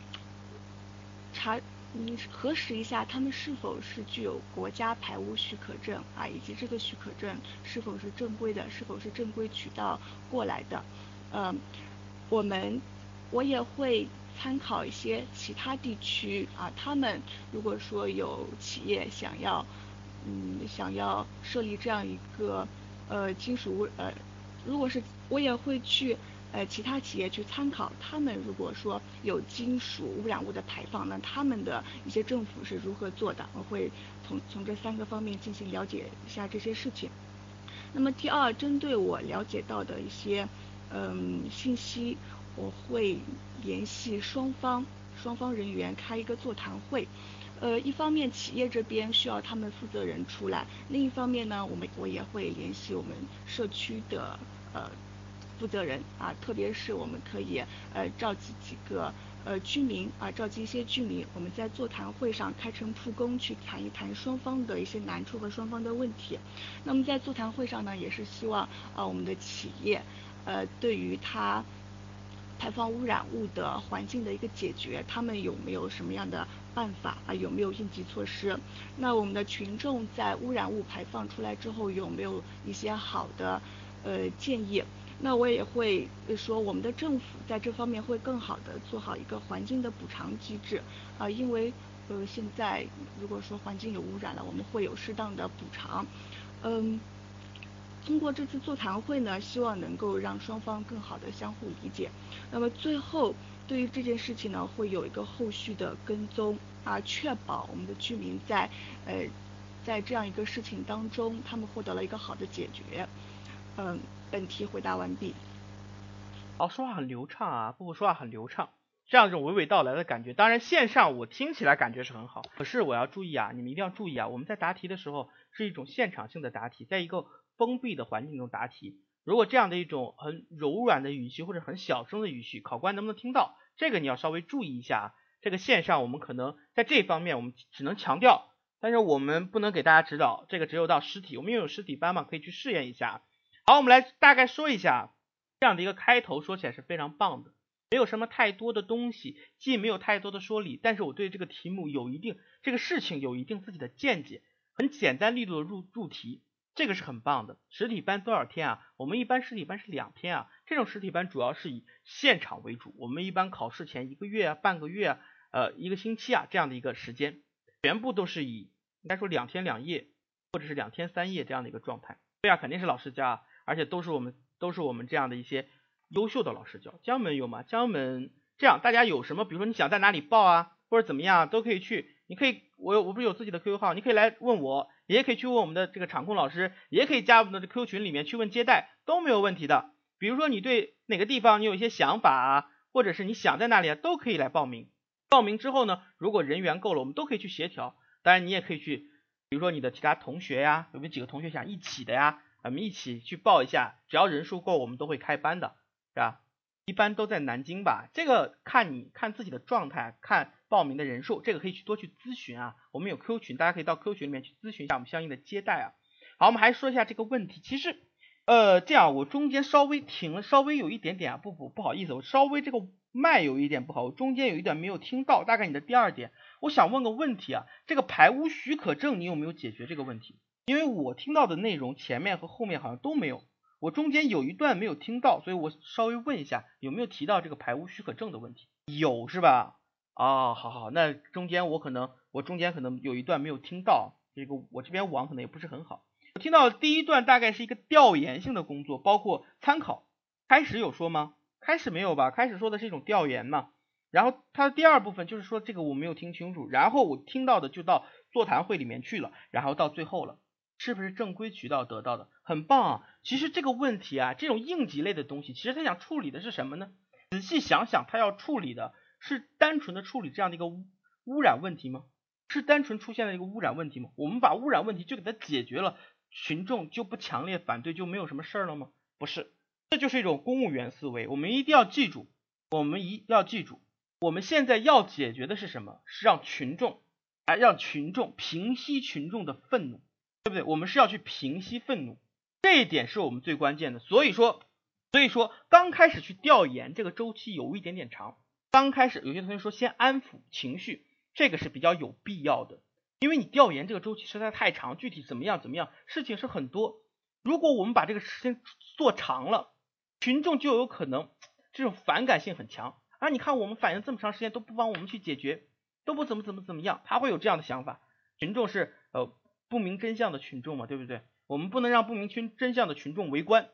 查。嗯，核实一下他们是否是具有国家排污许可证啊，以及这个许可证是否是正规的，是否是正规渠道过来的。嗯，我们我也会参考一些其他地区啊，他们如果说有企业想要，嗯，想要设立这样一个呃金属污呃，如果是我也会去。呃，其他企业去参考，他们如果说有金属污染物的排放，那他们的一些政府是如何做的？我会从从这三个方面进行了解一下这些事情。那么第二，针对我了解到的一些嗯信息，我会联系双方双方人员开一个座谈会。呃，一方面企业这边需要他们负责人出来，另一方面呢，我们我也会联系我们社区的呃。负责人啊，特别是我们可以呃召集几个呃居民啊，召集一些居民，我们在座谈会上开诚布公去谈一谈双方的一些难处和双方的问题。那么在座谈会上呢，也是希望啊我们的企业呃对于他排放污染物的环境的一个解决，他们有没有什么样的办法啊？有没有应急措施？那我们的群众在污染物排放出来之后，有没有一些好的呃建议？那我也会说，我们的政府在这方面会更好的做好一个环境的补偿机制啊，因为呃现在如果说环境有污染了，我们会有适当的补偿，嗯。通过这次座谈会呢，希望能够让双方更好的相互理解。那么最后，对于这件事情呢，会有一个后续的跟踪啊，确保我们的居民在呃在这样一个事情当中，他们获得了一个好的解决。嗯，本题回答完毕。好，说话很流畅啊，布布说话很流畅，这样一种娓娓道来的感觉。当然线上我听起来感觉是很好，可是我要注意啊，你们一定要注意啊，我们在答题的时候是一种现场性的答题，在一个。封闭的环境中答题，如果这样的一种很柔软的语气或者很小声的语气，考官能不能听到？这个你要稍微注意一下。这个线上我们可能在这方面我们只能强调，但是我们不能给大家指导。这个只有到实体，我们又有实体班嘛，可以去试验一下。好，我们来大概说一下这样的一个开头，说起来是非常棒的，没有什么太多的东西，既没有太多的说理，但是我对这个题目有一定这个事情有一定自己的见解，很简单利落的入入题。这个是很棒的。实体班多少天啊？我们一般实体班是两天啊。这种实体班主要是以现场为主。我们一般考试前一个月啊、半个月啊、呃一个星期啊这样的一个时间，全部都是以应该说两天两夜或者是两天三夜这样的一个状态。对啊，肯定是老师教，而且都是我们都是我们这样的一些优秀的老师教。江门有吗？江门这样，大家有什么？比如说你想在哪里报啊，或者怎么样都可以去。你可以，我我不是有自己的 QQ 号，你可以来问我。也可以去问我们的这个场控老师，也可以加我们的 QQ 群里面去问接待，都没有问题的。比如说你对哪个地方你有一些想法啊，或者是你想在那里啊，都可以来报名。报名之后呢，如果人员够了，我们都可以去协调。当然你也可以去，比如说你的其他同学呀，有没有几个同学想一起的呀？我们一起去报一下，只要人数够，我们都会开班的，是吧？一般都在南京吧，这个看你看自己的状态，看报名的人数，这个可以去多去咨询啊。我们有 Q 群，大家可以到 Q 群里面去咨询一下我们相应的接待啊。好，我们还说一下这个问题，其实呃这样，我中间稍微停了，稍微有一点点啊，不不不好意思，我稍微这个麦有一点不好，我中间有一点没有听到，大概你的第二点，我想问个问题啊，这个排污许可证你有没有解决这个问题？因为我听到的内容前面和后面好像都没有。我中间有一段没有听到，所以我稍微问一下，有没有提到这个排污许可证的问题？有是吧？啊，好好，那中间我可能我中间可能有一段没有听到，这个我这边网可能也不是很好。我听到第一段大概是一个调研性的工作，包括参考。开始有说吗？开始没有吧？开始说的是一种调研嘛。然后它的第二部分就是说这个我没有听清楚，然后我听到的就到座谈会里面去了，然后到最后了。是不是正规渠道得到的？很棒啊！其实这个问题啊，这种应急类的东西，其实他想处理的是什么呢？仔细想想，他要处理的是单纯的处理这样的一个污污染问题吗？是单纯出现了一个污染问题吗？我们把污染问题就给它解决了，群众就不强烈反对，就没有什么事儿了吗？不是，这就是一种公务员思维。我们一定要记住，我们一定要记住，我们现在要解决的是什么？是让群众，来让群众平息群众的愤怒。对不对？我们是要去平息愤怒，这一点是我们最关键的。所以说，所以说刚开始去调研这个周期有一点点长。刚开始有些同学说先安抚情绪，这个是比较有必要的，因为你调研这个周期实在太长，具体怎么样怎么样，事情是很多。如果我们把这个时间做长了，群众就有可能这种反感性很强啊！你看我们反映这么长时间都不帮我们去解决，都不怎么怎么怎么样，他会有这样的想法。群众是呃。不明真相的群众嘛，对不对？我们不能让不明群真相的群众围观，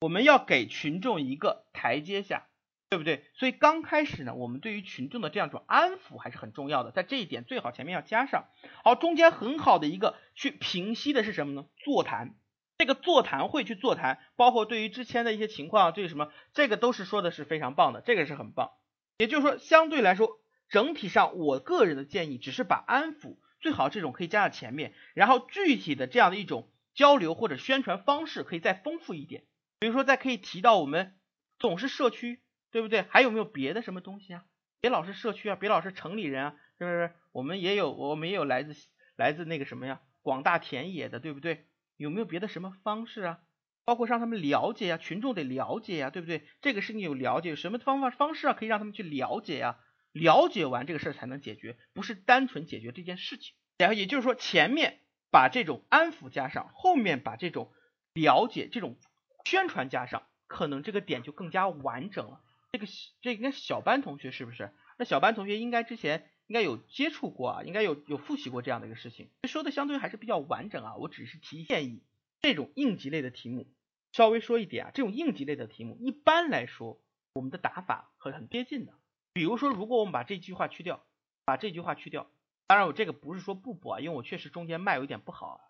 我们要给群众一个台阶下，对不对？所以刚开始呢，我们对于群众的这样一种安抚还是很重要的，在这一点最好前面要加上。好，中间很好的一个去平息的是什么呢？座谈，这个座谈会去座谈，包括对于之前的一些情况，对于什么，这个都是说的是非常棒的，这个是很棒。也就是说，相对来说，整体上我个人的建议只是把安抚。最好这种可以加在前面，然后具体的这样的一种交流或者宣传方式可以再丰富一点，比如说再可以提到我们总是社区，对不对？还有没有别的什么东西啊？别老是社区啊，别老是城里人啊，是不是？我们也有，我们也有来自来自那个什么呀，广大田野的，对不对？有没有别的什么方式啊？包括让他们了解呀，群众得了解呀，对不对？这个事情有了解，有什么方法方式啊，可以让他们去了解呀？了解完这个事儿才能解决，不是单纯解决这件事情。然后也就是说，前面把这种安抚加上，后面把这种了解、这种宣传加上，可能这个点就更加完整了。这个这应该小班同学是不是？那小班同学应该之前应该有接触过啊，应该有有复习过这样的一个事情，说的相对还是比较完整啊。我只是提建议，这种应急类的题目，稍微说一点啊，这种应急类的题目一般来说，我们的打法很很接近的。比如说，如果我们把这句话去掉，把这句话去掉，当然我这个不是说不补啊，因为我确实中间卖有点不好啊。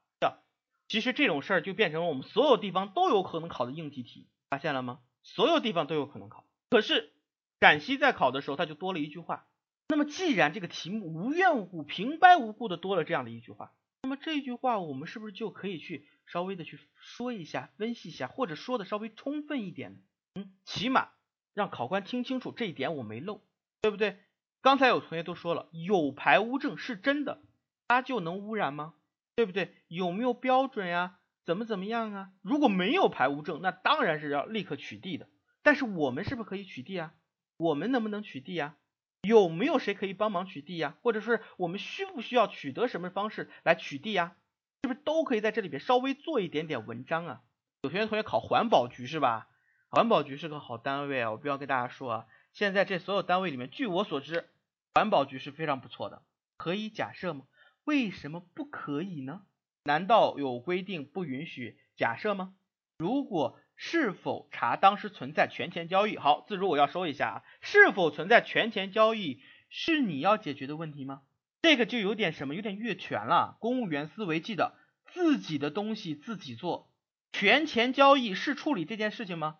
其实这种事儿就变成了我们所有地方都有可能考的应急题，发现了吗？所有地方都有可能考。可是陕西在考的时候，它就多了一句话。那么既然这个题目无缘无故、平白无故的多了这样的一句话，那么这句话我们是不是就可以去稍微的去说一下、分析一下，或者说的稍微充分一点？嗯，起码让考官听清楚这一点我没漏。对不对？刚才有同学都说了，有排污证是真的，它就能污染吗？对不对？有没有标准呀？怎么怎么样啊？如果没有排污证，那当然是要立刻取缔的。但是我们是不是可以取缔啊？我们能不能取缔呀？有没有谁可以帮忙取缔呀？或者是我们需不需要取得什么方式来取缔呀？是不是都可以在这里边稍微做一点点文章啊？有同学同学考环保局是吧？环保局是个好单位啊，我不要跟大家说啊。现在这所有单位里面，据我所知，环保局是非常不错的。可以假设吗？为什么不可以呢？难道有规定不允许假设吗？如果是否查当时存在权钱交易？好，自如我要说一下啊，是否存在权钱交易是你要解决的问题吗？这个就有点什么，有点越权了。公务员思维记得自己的东西自己做，权钱交易是处理这件事情吗？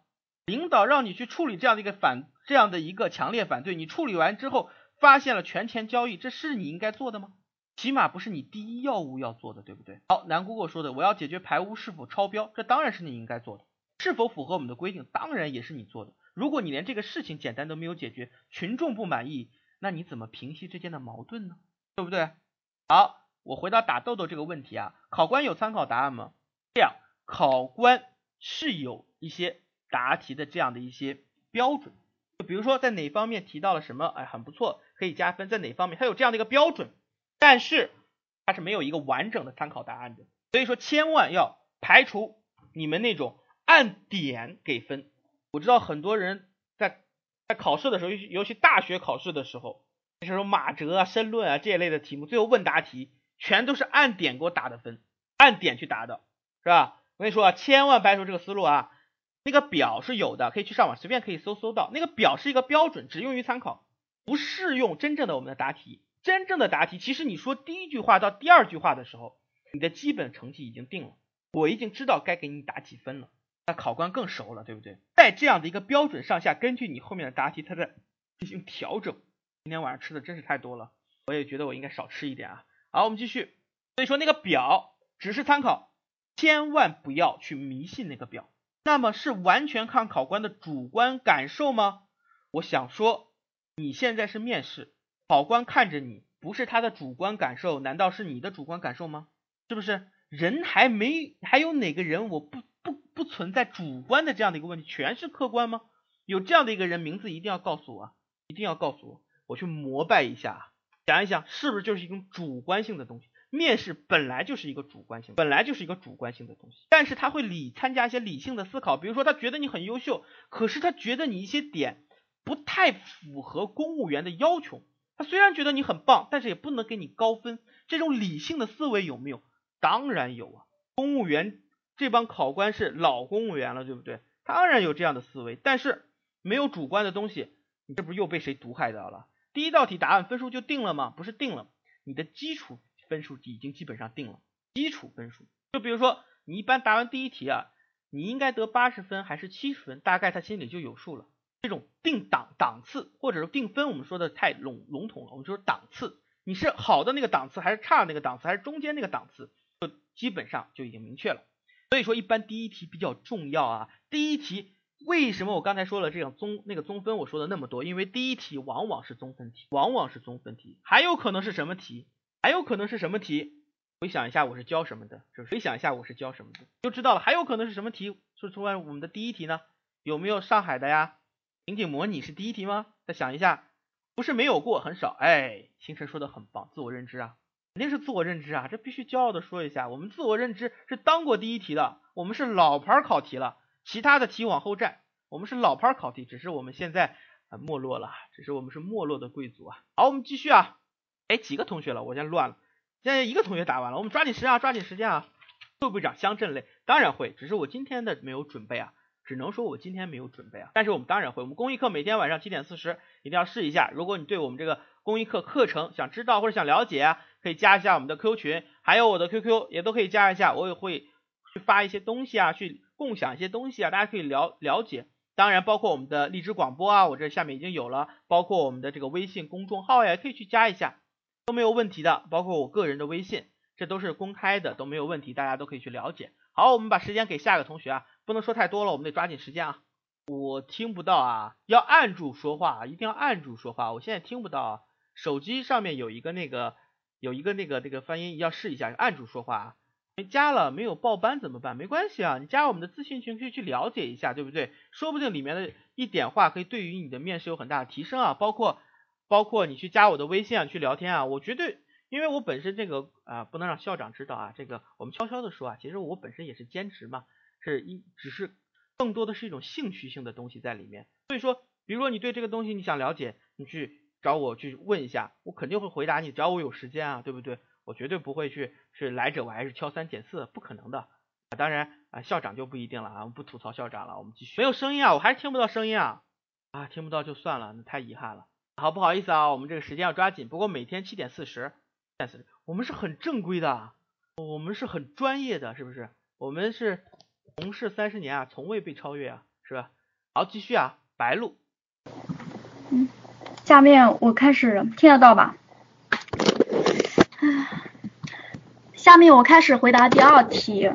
领导让你去处理这样的一个反这样的一个强烈反对，你处理完之后发现了权钱交易，这是你应该做的吗？起码不是你第一要务要做的，对不对？好，南姑姑说的，我要解决排污是否超标，这当然是你应该做的。是否符合我们的规定，当然也是你做的。如果你连这个事情简单都没有解决，群众不满意，那你怎么平息之间的矛盾呢？对不对？好，我回到打豆豆这个问题啊，考官有参考答案吗？这样，考官是有一些。答题的这样的一些标准，就比如说在哪方面提到了什么，哎，很不错，可以加分。在哪方面，它有这样的一个标准，但是它是没有一个完整的参考答案的。所以说，千万要排除你们那种按点给分。我知道很多人在在考试的时候，尤其尤其大学考试的时候，这时候马哲啊、申论啊这一类的题目，最后问答题全都是按点给我打的分，按点去答的，是吧？我跟你说啊，千万排除这个思路啊。那个表是有的，可以去上网随便可以搜搜到。那个表是一个标准，只用于参考，不适用真正的我们的答题。真正的答题，其实你说第一句话到第二句话的时候，你的基本成绩已经定了，我已经知道该给你打几分了。那考官更熟了，对不对？在这样的一个标准上下，根据你后面的答题，他在进行调整。今天晚上吃的真是太多了，我也觉得我应该少吃一点啊。好，我们继续。所以说那个表只是参考，千万不要去迷信那个表。那么是完全看考官的主观感受吗？我想说，你现在是面试，考官看着你，不是他的主观感受，难道是你的主观感受吗？是不是？人还没还有哪个人我不不存在主观的这样的一个问题，全是客观吗？有这样的一个人名字一定要告诉我，一定要告诉我，我去膜拜一下，想一想是不是就是一种主观性的东西？面试本来就是一个主观性，本来就是一个主观性的东西，但是他会理参加一些理性的思考，比如说他觉得你很优秀，可是他觉得你一些点不太符合公务员的要求，他虽然觉得你很棒，但是也不能给你高分。这种理性的思维有没有？当然有啊，公务员这帮考官是老公务员了，对不对？当然有这样的思维，但是没有主观的东西，你这不是又被谁毒害到了？第一道题答案分数就定了吗？不是定了，你的基础。分数已经基本上定了，基础分数就比如说你一般答完第一题啊，你应该得八十分还是七十分，大概他心里就有数了。这种定档档次或者说定分，我们说的太笼笼统了，我们就是档次，你是好的那个档次还是差的那个档次还是中间那个档次，就基本上就已经明确了。所以说一般第一题比较重要啊，第一题为什么我刚才说了这样综那个综分我说的那么多，因为第一题往往是综分题，往往是综分题，还有可能是什么题？还有可能是什么题？回想一下我是教什么的，就回想一下我是教什么的，就知道了。还有可能是什么题？说出来我们的第一题呢？有没有上海的呀？情景模拟是第一题吗？再想一下，不是没有过，很少。哎，星辰说的很棒，自我认知啊，肯定是自我认知啊，这必须骄傲的说一下，我们自我认知是当过第一题的，我们是老牌考题了，其他的题往后站，我们是老牌考题，只是我们现在啊没落了，只是我们是没落的贵族啊。好，我们继续啊。哎，几个同学了？我先乱了，现在一个同学答完了，我们抓紧时间啊，抓紧时间啊。会不会讲乡镇类？当然会，只是我今天的没有准备啊。只能说我今天没有准备啊，但是我们当然会。我们公益课每天晚上七点四十一定要试一下。如果你对我们这个公益课课程想知道或者想了解啊，可以加一下我们的 QQ 群，还有我的 QQ 也都可以加一下。我也会去发一些东西啊，去共享一些东西啊，大家可以了了解。当然包括我们的荔枝广播啊，我这下面已经有了，包括我们的这个微信公众号呀，可以去加一下，都没有问题的。包括我个人的微信，这都是公开的，都没有问题，大家都可以去了解。好，我们把时间给下一个同学啊。不能说太多了，我们得抓紧时间啊！我听不到啊，要按住说话，一定要按住说话。我现在听不到，啊，手机上面有一个那个，有一个那个那个翻音，要试一下，按住说话啊！没加了，没有报班怎么办？没关系啊，你加我们的咨询群可以去了解一下，对不对？说不定里面的一点话可以对于你的面试有很大的提升啊！包括包括你去加我的微信啊，去聊天啊，我绝对，因为我本身这个啊，不能让校长知道啊，这个我们悄悄的说啊，其实我本身也是兼职嘛。是一只是更多的是一种兴趣性的东西在里面，所以说，比如说你对这个东西你想了解，你去找我去问一下，我肯定会回答你，只要我有时间啊，对不对？我绝对不会去是来者我还是挑三拣四，不可能的。当然啊，校长就不一定了啊，我们不吐槽校长了，我们继续。没有声音啊，我还是听不到声音啊啊，听不到就算了，那太遗憾了。好，不好意思啊，我们这个时间要抓紧。不过每天七点四十，七点四十我们是很正规的，我们是很专业的，是不是？我们是。同事三十年啊，从未被超越啊，是吧？好，继续啊，白鹿。下面我开始听得到吧？下面我开始回答第二题。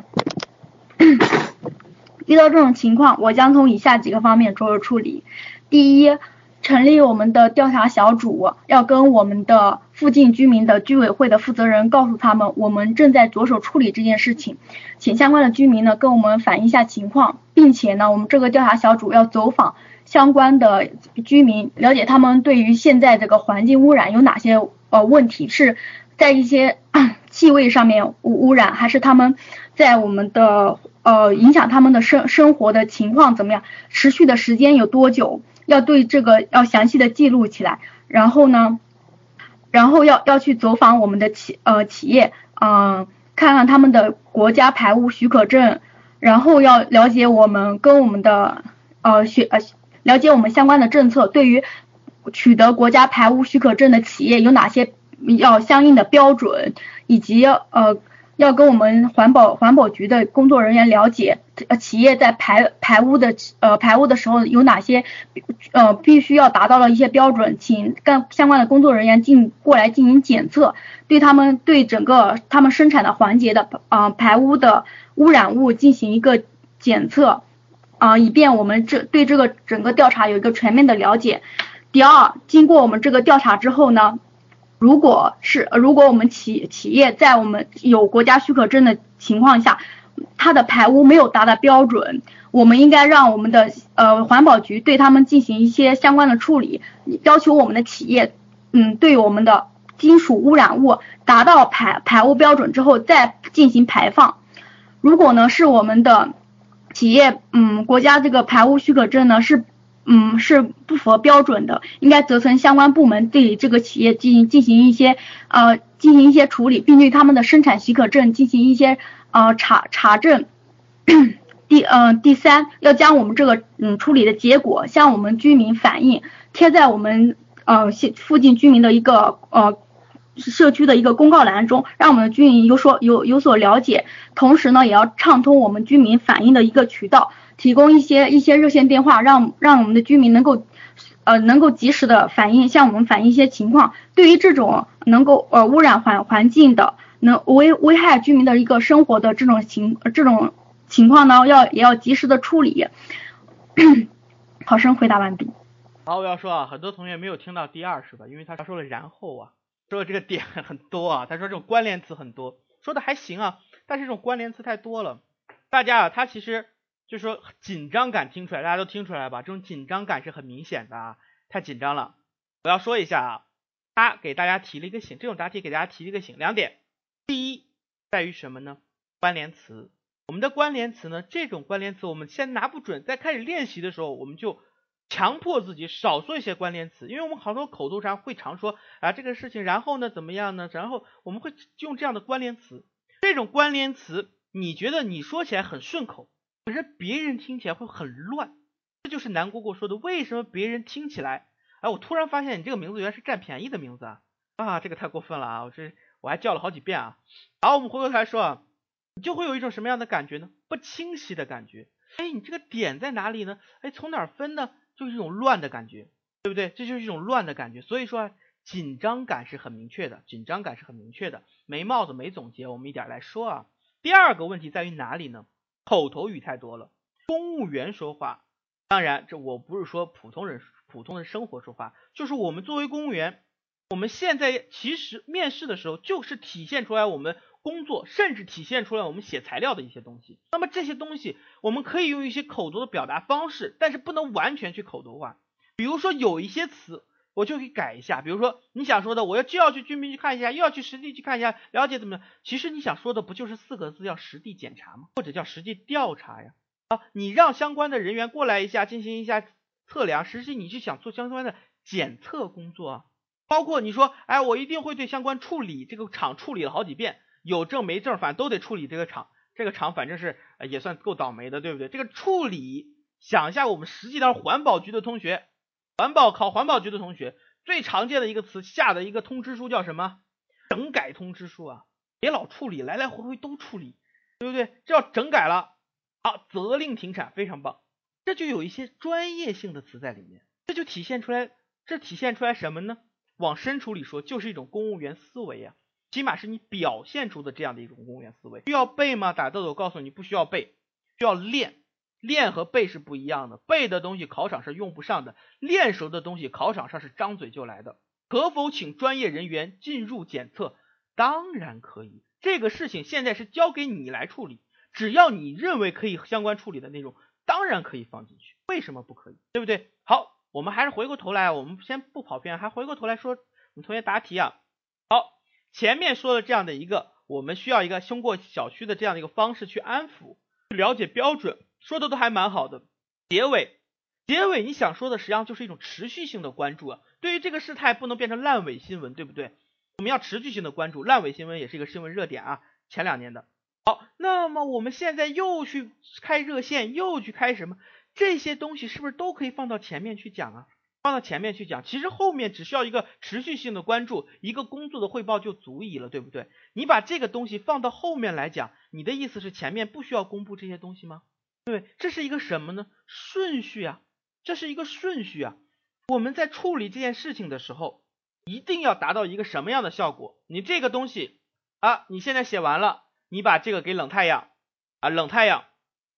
遇到这种情况，我将从以下几个方面着手处理。第一。成立我们的调查小组，要跟我们的附近居民的居委会的负责人告诉他们，我们正在着手处理这件事情，请相关的居民呢跟我们反映一下情况，并且呢，我们这个调查小组要走访相关的居民，了解他们对于现在这个环境污染有哪些呃问题，是在一些 气味上面污污染，还是他们在我们的呃影响他们的生生活的情况怎么样，持续的时间有多久？要对这个要详细的记录起来，然后呢，然后要要去走访我们的企呃企业，嗯，看看他们的国家排污许可证，然后要了解我们跟我们的呃学呃了解我们相关的政策，对于取得国家排污许可证的企业有哪些要相应的标准，以及呃。要跟我们环保环保局的工作人员了解，企业在排排污的呃排污的时候有哪些呃必须要达到的一些标准，请跟相关的工作人员进过来进行检测，对他们对整个他们生产的环节的啊排污的污染物进行一个检测，啊，以便我们这对这个整个调查有一个全面的了解。第二，经过我们这个调查之后呢。如果是如果我们企企业在我们有国家许可证的情况下，它的排污没有达到标准，我们应该让我们的呃环保局对他们进行一些相关的处理，要求我们的企业，嗯，对我们的金属污染物达到排排污标准之后再进行排放。如果呢是我们的企业，嗯，国家这个排污许可证呢是。嗯，是不符合标准的，应该责成相关部门对这个企业进行进行一些呃进行一些处理，并对他们的生产许可证进行一些呃查查证。第嗯第三，要将我们这个嗯处理的结果向我们居民反映，贴在我们呃附近居民的一个呃社区的一个公告栏中，让我们的居民有所有有所了解。同时呢，也要畅通我们居民反映的一个渠道。提供一些一些热线电话，让让我们的居民能够呃能够及时的反映，向我们反映一些情况。对于这种能够呃污染环环境的，能危危害居民的一个生活的这种情这种情况呢，要也要及时的处理。考生回答完毕。好，我要说啊，很多同学没有听到第二是吧？因为他说了然后啊，说的这个点很多啊，他说这种关联词很多，说的还行啊，但是这种关联词太多了。大家啊，他其实。就是说紧张感听出来，大家都听出来吧？这种紧张感是很明显的啊，太紧张了。我要说一下啊，他给大家提了一个醒，这种答题给大家提了一个醒，两点。第一在于什么呢？关联词。我们的关联词呢，这种关联词我们先拿不准，在开始练习的时候，我们就强迫自己少说一些关联词，因为我们好多口头禅会常说啊这个事情，然后呢怎么样呢？然后我们会用这样的关联词，这种关联词你觉得你说起来很顺口。可是别人听起来会很乱，这就是南姑姑说的。为什么别人听起来，哎，我突然发现你这个名字原来是占便宜的名字啊！啊，这个太过分了啊！我这我还叫了好几遍啊。好，我们回过头来说啊，你就会有一种什么样的感觉呢？不清晰的感觉。哎，你这个点在哪里呢？哎，从哪分呢？就是一种乱的感觉，对不对？这就是一种乱的感觉。所以说紧张感是很明确的，紧张感是很明确的。没帽子没总结，我们一点来说啊。第二个问题在于哪里呢？口头语太多了，公务员说话，当然这我不是说普通人普通的生活说话，就是我们作为公务员，我们现在其实面试的时候就是体现出来我们工作，甚至体现出来我们写材料的一些东西。那么这些东西我们可以用一些口头的表达方式，但是不能完全去口头化。比如说有一些词。我就可以改一下，比如说你想说的，我要就要去军民去看一下，又要去实地去看一下，了解怎么样？其实你想说的不就是四个字，叫实地检查吗？或者叫实地调查呀？啊，你让相关的人员过来一下，进行一下测量，实际你是想做相关的检测工作啊。包括你说，哎，我一定会对相关处理这个厂处理了好几遍，有证没证，反正都得处理这个厂。这个厂反正是也算够倒霉的，对不对？这个处理，想一下，我们实际上环保局的同学。环保考环保局的同学最常见的一个词下的一个通知书叫什么？整改通知书啊！别老处理，来来回回都处理，对不对？这要整改了，好，责令停产，非常棒。这就有一些专业性的词在里面，这就体现出来，这体现出来什么呢？往深处里说，就是一种公务员思维呀，起码是你表现出的这样的一种公务员思维。需要背吗？打豆豆告诉你，不需要背，需要练。练和背是不一样的，背的东西考场是用不上的，练熟的东西考场上是张嘴就来的。可否请专业人员进入检测？当然可以，这个事情现在是交给你来处理，只要你认为可以相关处理的内容，当然可以放进去，为什么不可以？对不对？好，我们还是回过头来，我们先不跑偏，还回过头来说，我们同学答题啊。好，前面说了这样的一个，我们需要一个通过小区的这样的一个方式去安抚，了解标准。说的都还蛮好的，结尾，结尾你想说的实际上就是一种持续性的关注啊。对于这个事态不能变成烂尾新闻，对不对？我们要持续性的关注，烂尾新闻也是一个新闻热点啊，前两年的。好，那么我们现在又去开热线，又去开什么？这些东西是不是都可以放到前面去讲啊？放到前面去讲，其实后面只需要一个持续性的关注，一个工作的汇报就足以了，对不对？你把这个东西放到后面来讲，你的意思是前面不需要公布这些东西吗？对，这是一个什么呢？顺序啊，这是一个顺序啊。我们在处理这件事情的时候，一定要达到一个什么样的效果？你这个东西啊，你现在写完了，你把这个给冷太阳啊，冷太阳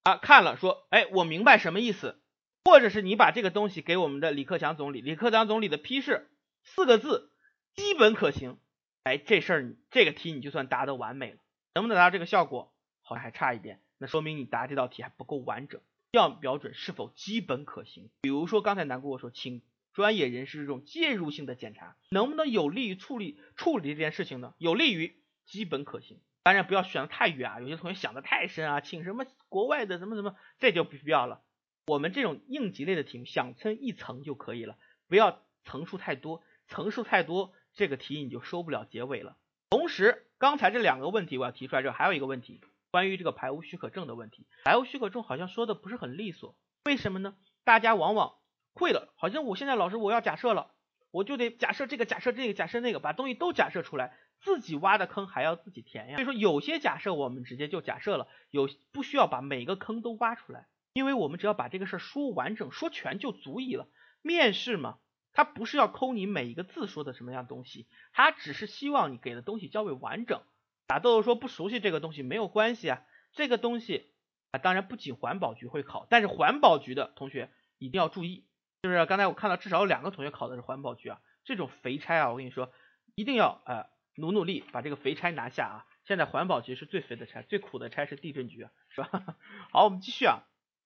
啊看了说，哎，我明白什么意思？或者是你把这个东西给我们的李克强总理，李克强总理的批示四个字，基本可行。哎，这事儿这个题你就算答得完美了，能不能达到这个效果？好像还差一点。那说明你答这道题还不够完整，要标准是否基本可行？比如说刚才南姑我说，请专业人士这种介入性的检查，能不能有利于处理处理这件事情呢？有利于基本可行，当然不要选的太远啊，有些同学想的太深啊，请什么国外的什么什么，这就不必要了。我们这种应急类的题目，想撑一层就可以了，不要层数太多，层数太多，这个题你就收不了结尾了。同时，刚才这两个问题我要提出来之后，还有一个问题。关于这个排污许可证的问题，排污许可证好像说的不是很利索，为什么呢？大家往往会了，好像我现在老师我要假设了，我就得假设这个假设这个假设那个，把东西都假设出来，自己挖的坑还要自己填呀。所以说有些假设我们直接就假设了，有不需要把每个坑都挖出来，因为我们只要把这个事儿说完整说全就足以了。面试嘛，他不是要抠你每一个字说的什么样东西，他只是希望你给的东西较为完整。打豆豆说不熟悉这个东西没有关系啊，这个东西啊，当然不仅环保局会考，但是环保局的同学一定要注意，就是刚才我看到至少有两个同学考的是环保局啊，这种肥差啊，我跟你说，一定要呃努努力把这个肥差拿下啊。现在环保局是最肥的差，最苦的差是地震局啊，是吧？好，我们继续啊。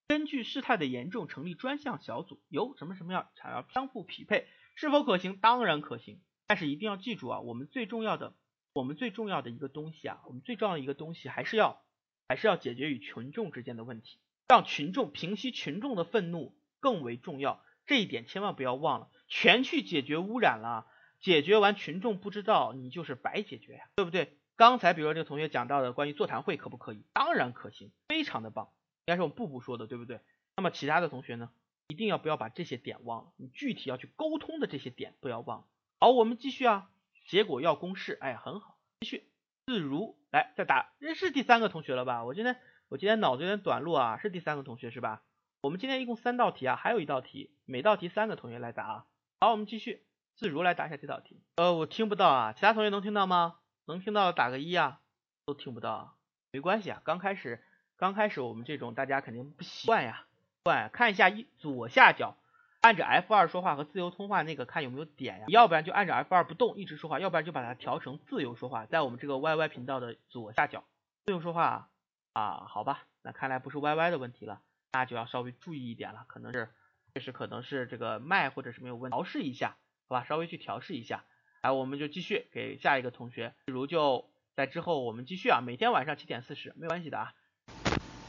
根据事态的严重成立专项小组，由什么什么样想要相互匹配，是否可行？当然可行，但是一定要记住啊，我们最重要的，我们最重要的一个东西啊，我们最重要的一个东西还是要还是要解决与群众之间的问题，让群众平息群众的愤怒更为重要，这一点千万不要忘了，全去解决污染了，解决完群众不知道，你就是白解决呀，对不对？刚才比如说这个同学讲到的关于座谈会可不可以？当然可行，非常的棒。应该是我们步步说的，对不对？那么其他的同学呢，一定要不要把这些点忘了？你具体要去沟通的这些点不要忘了。好，我们继续啊，结果要公示，哎，很好，继续。自如来再答，这是第三个同学了吧？我今天我今天脑子有点短路啊，是第三个同学是吧？我们今天一共三道题啊，还有一道题，每道题三个同学来答啊。好，我们继续，自如来答一下这道题。呃，我听不到啊，其他同学能听到吗？能听到打个一啊，都听不到，没关系啊，刚开始刚开始我们这种大家肯定不习惯呀，惯看一下一左下角按着 F 二说话和自由通话那个看有没有点呀，要不然就按着 F 二不动一直说话，要不然就把它调成自由说话，在我们这个 YY 频道的左下角自由说话啊，好吧，那看来不是 YY 的问题了，那就要稍微注意一点了，可能是确实可能是这个麦或者是没有问调试一下，好吧，稍微去调试一下。来，我们就继续给下一个同学，比如就在之后我们继续啊，每天晚上七点四十，没关系的啊。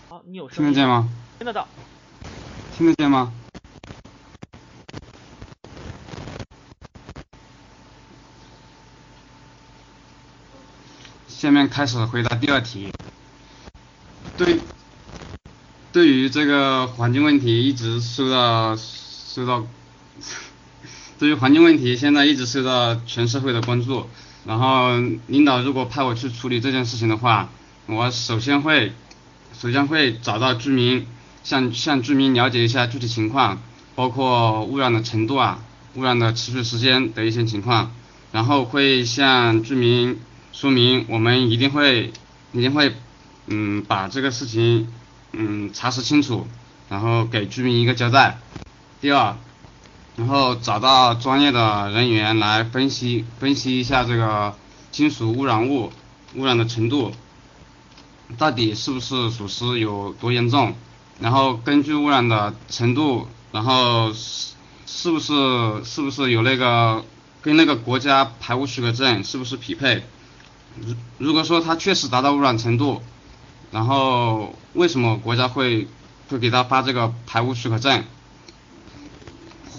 好，你有听得见吗？听得到。听得见吗？下面开始回答第二题。对，对于这个环境问题，一直受到受到。对于环境问题，现在一直受到全社会的关注。然后领导如果派我去处理这件事情的话，我首先会首先会找到居民，向向居民了解一下具体情况，包括污染的程度啊、污染的持续时间的一些情况。然后会向居民说明，我们一定会一定会嗯把这个事情嗯查实清楚，然后给居民一个交代。第二。然后找到专业的人员来分析分析一下这个金属污染物污染的程度，到底是不是属实有多严重？然后根据污染的程度，然后是是不是是不是有那个跟那个国家排污许可证是不是匹配？如如果说它确实达到污染程度，然后为什么国家会会给他发这个排污许可证？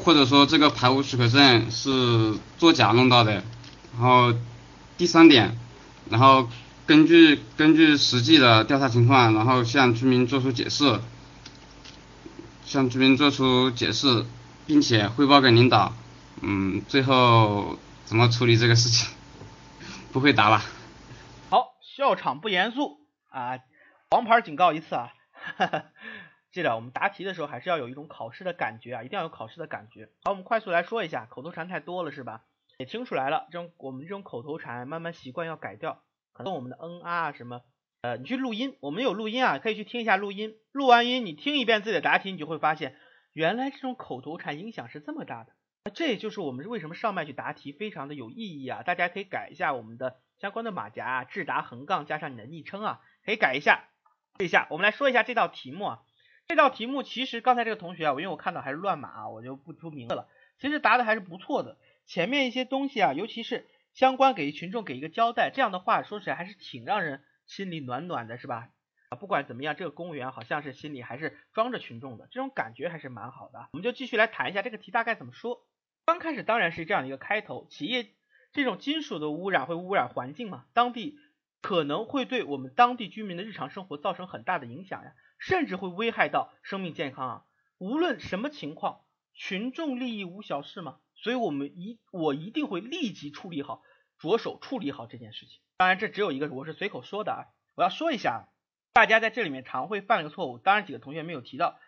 或者说这个排污许可证是作假弄到的，然后第三点，然后根据根据实际的调查情况，然后向居民做出解释，向居民做出解释，并且汇报给领导，嗯，最后怎么处理这个事情？不会答吧？好，笑场不严肃啊，黄牌警告一次啊。哈 哈记得我们答题的时候还是要有一种考试的感觉啊，一定要有考试的感觉。好，我们快速来说一下，口头禅太多了是吧？也听出来了，这种我们这种口头禅慢慢习惯要改掉。可能我们的嗯啊什么，呃，你去录音，我们有录音啊，可以去听一下录音。录完音，你听一遍自己的答题，你就会发现，原来这种口头禅影响是这么大的。那这也就是我们为什么上麦去答题非常的有意义啊！大家可以改一下我们的相关的马甲啊，智答横杠加上你的昵称啊，可以改一下。一下，我们来说一下这道题目啊。这道题目其实刚才这个同学啊，我因为我看到还是乱码啊，我就不出名字了。其实答的还是不错的，前面一些东西啊，尤其是相关给群众给一个交代，这样的话说起来还是挺让人心里暖暖的，是吧？啊，不管怎么样，这个公务员好像是心里还是装着群众的，这种感觉还是蛮好的。我们就继续来谈一下这个题大概怎么说。刚开始当然是这样的一个开头，企业这种金属的污染会污染环境嘛，当地可能会对我们当地居民的日常生活造成很大的影响呀。甚至会危害到生命健康啊！无论什么情况，群众利益无小事嘛，所以我们一我一定会立即处理好，着手处理好这件事情。当然，这只有一个我是随口说的啊。我要说一下，大家在这里面常会犯一个错误，当然几个同学没有提到，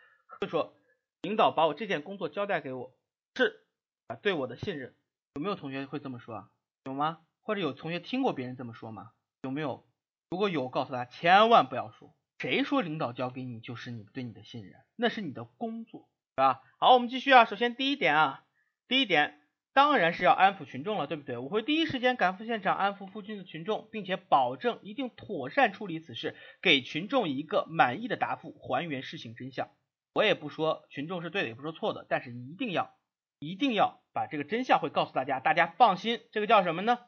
就说领导把我这件工作交代给我，是啊对我的信任。有没有同学会这么说啊？有吗？或者有同学听过别人这么说吗？有没有？如果有，告诉他千万不要说。谁说领导交给你就是你对你的信任？那是你的工作，是吧？好，我们继续啊。首先第一点啊，第一点当然是要安抚群众了，对不对？我会第一时间赶赴现场安抚附近的群众，并且保证一定妥善处理此事，给群众一个满意的答复，还原事情真相。我也不说群众是对的，也不说错的，但是一定要一定要把这个真相会告诉大家，大家放心，这个叫什么呢？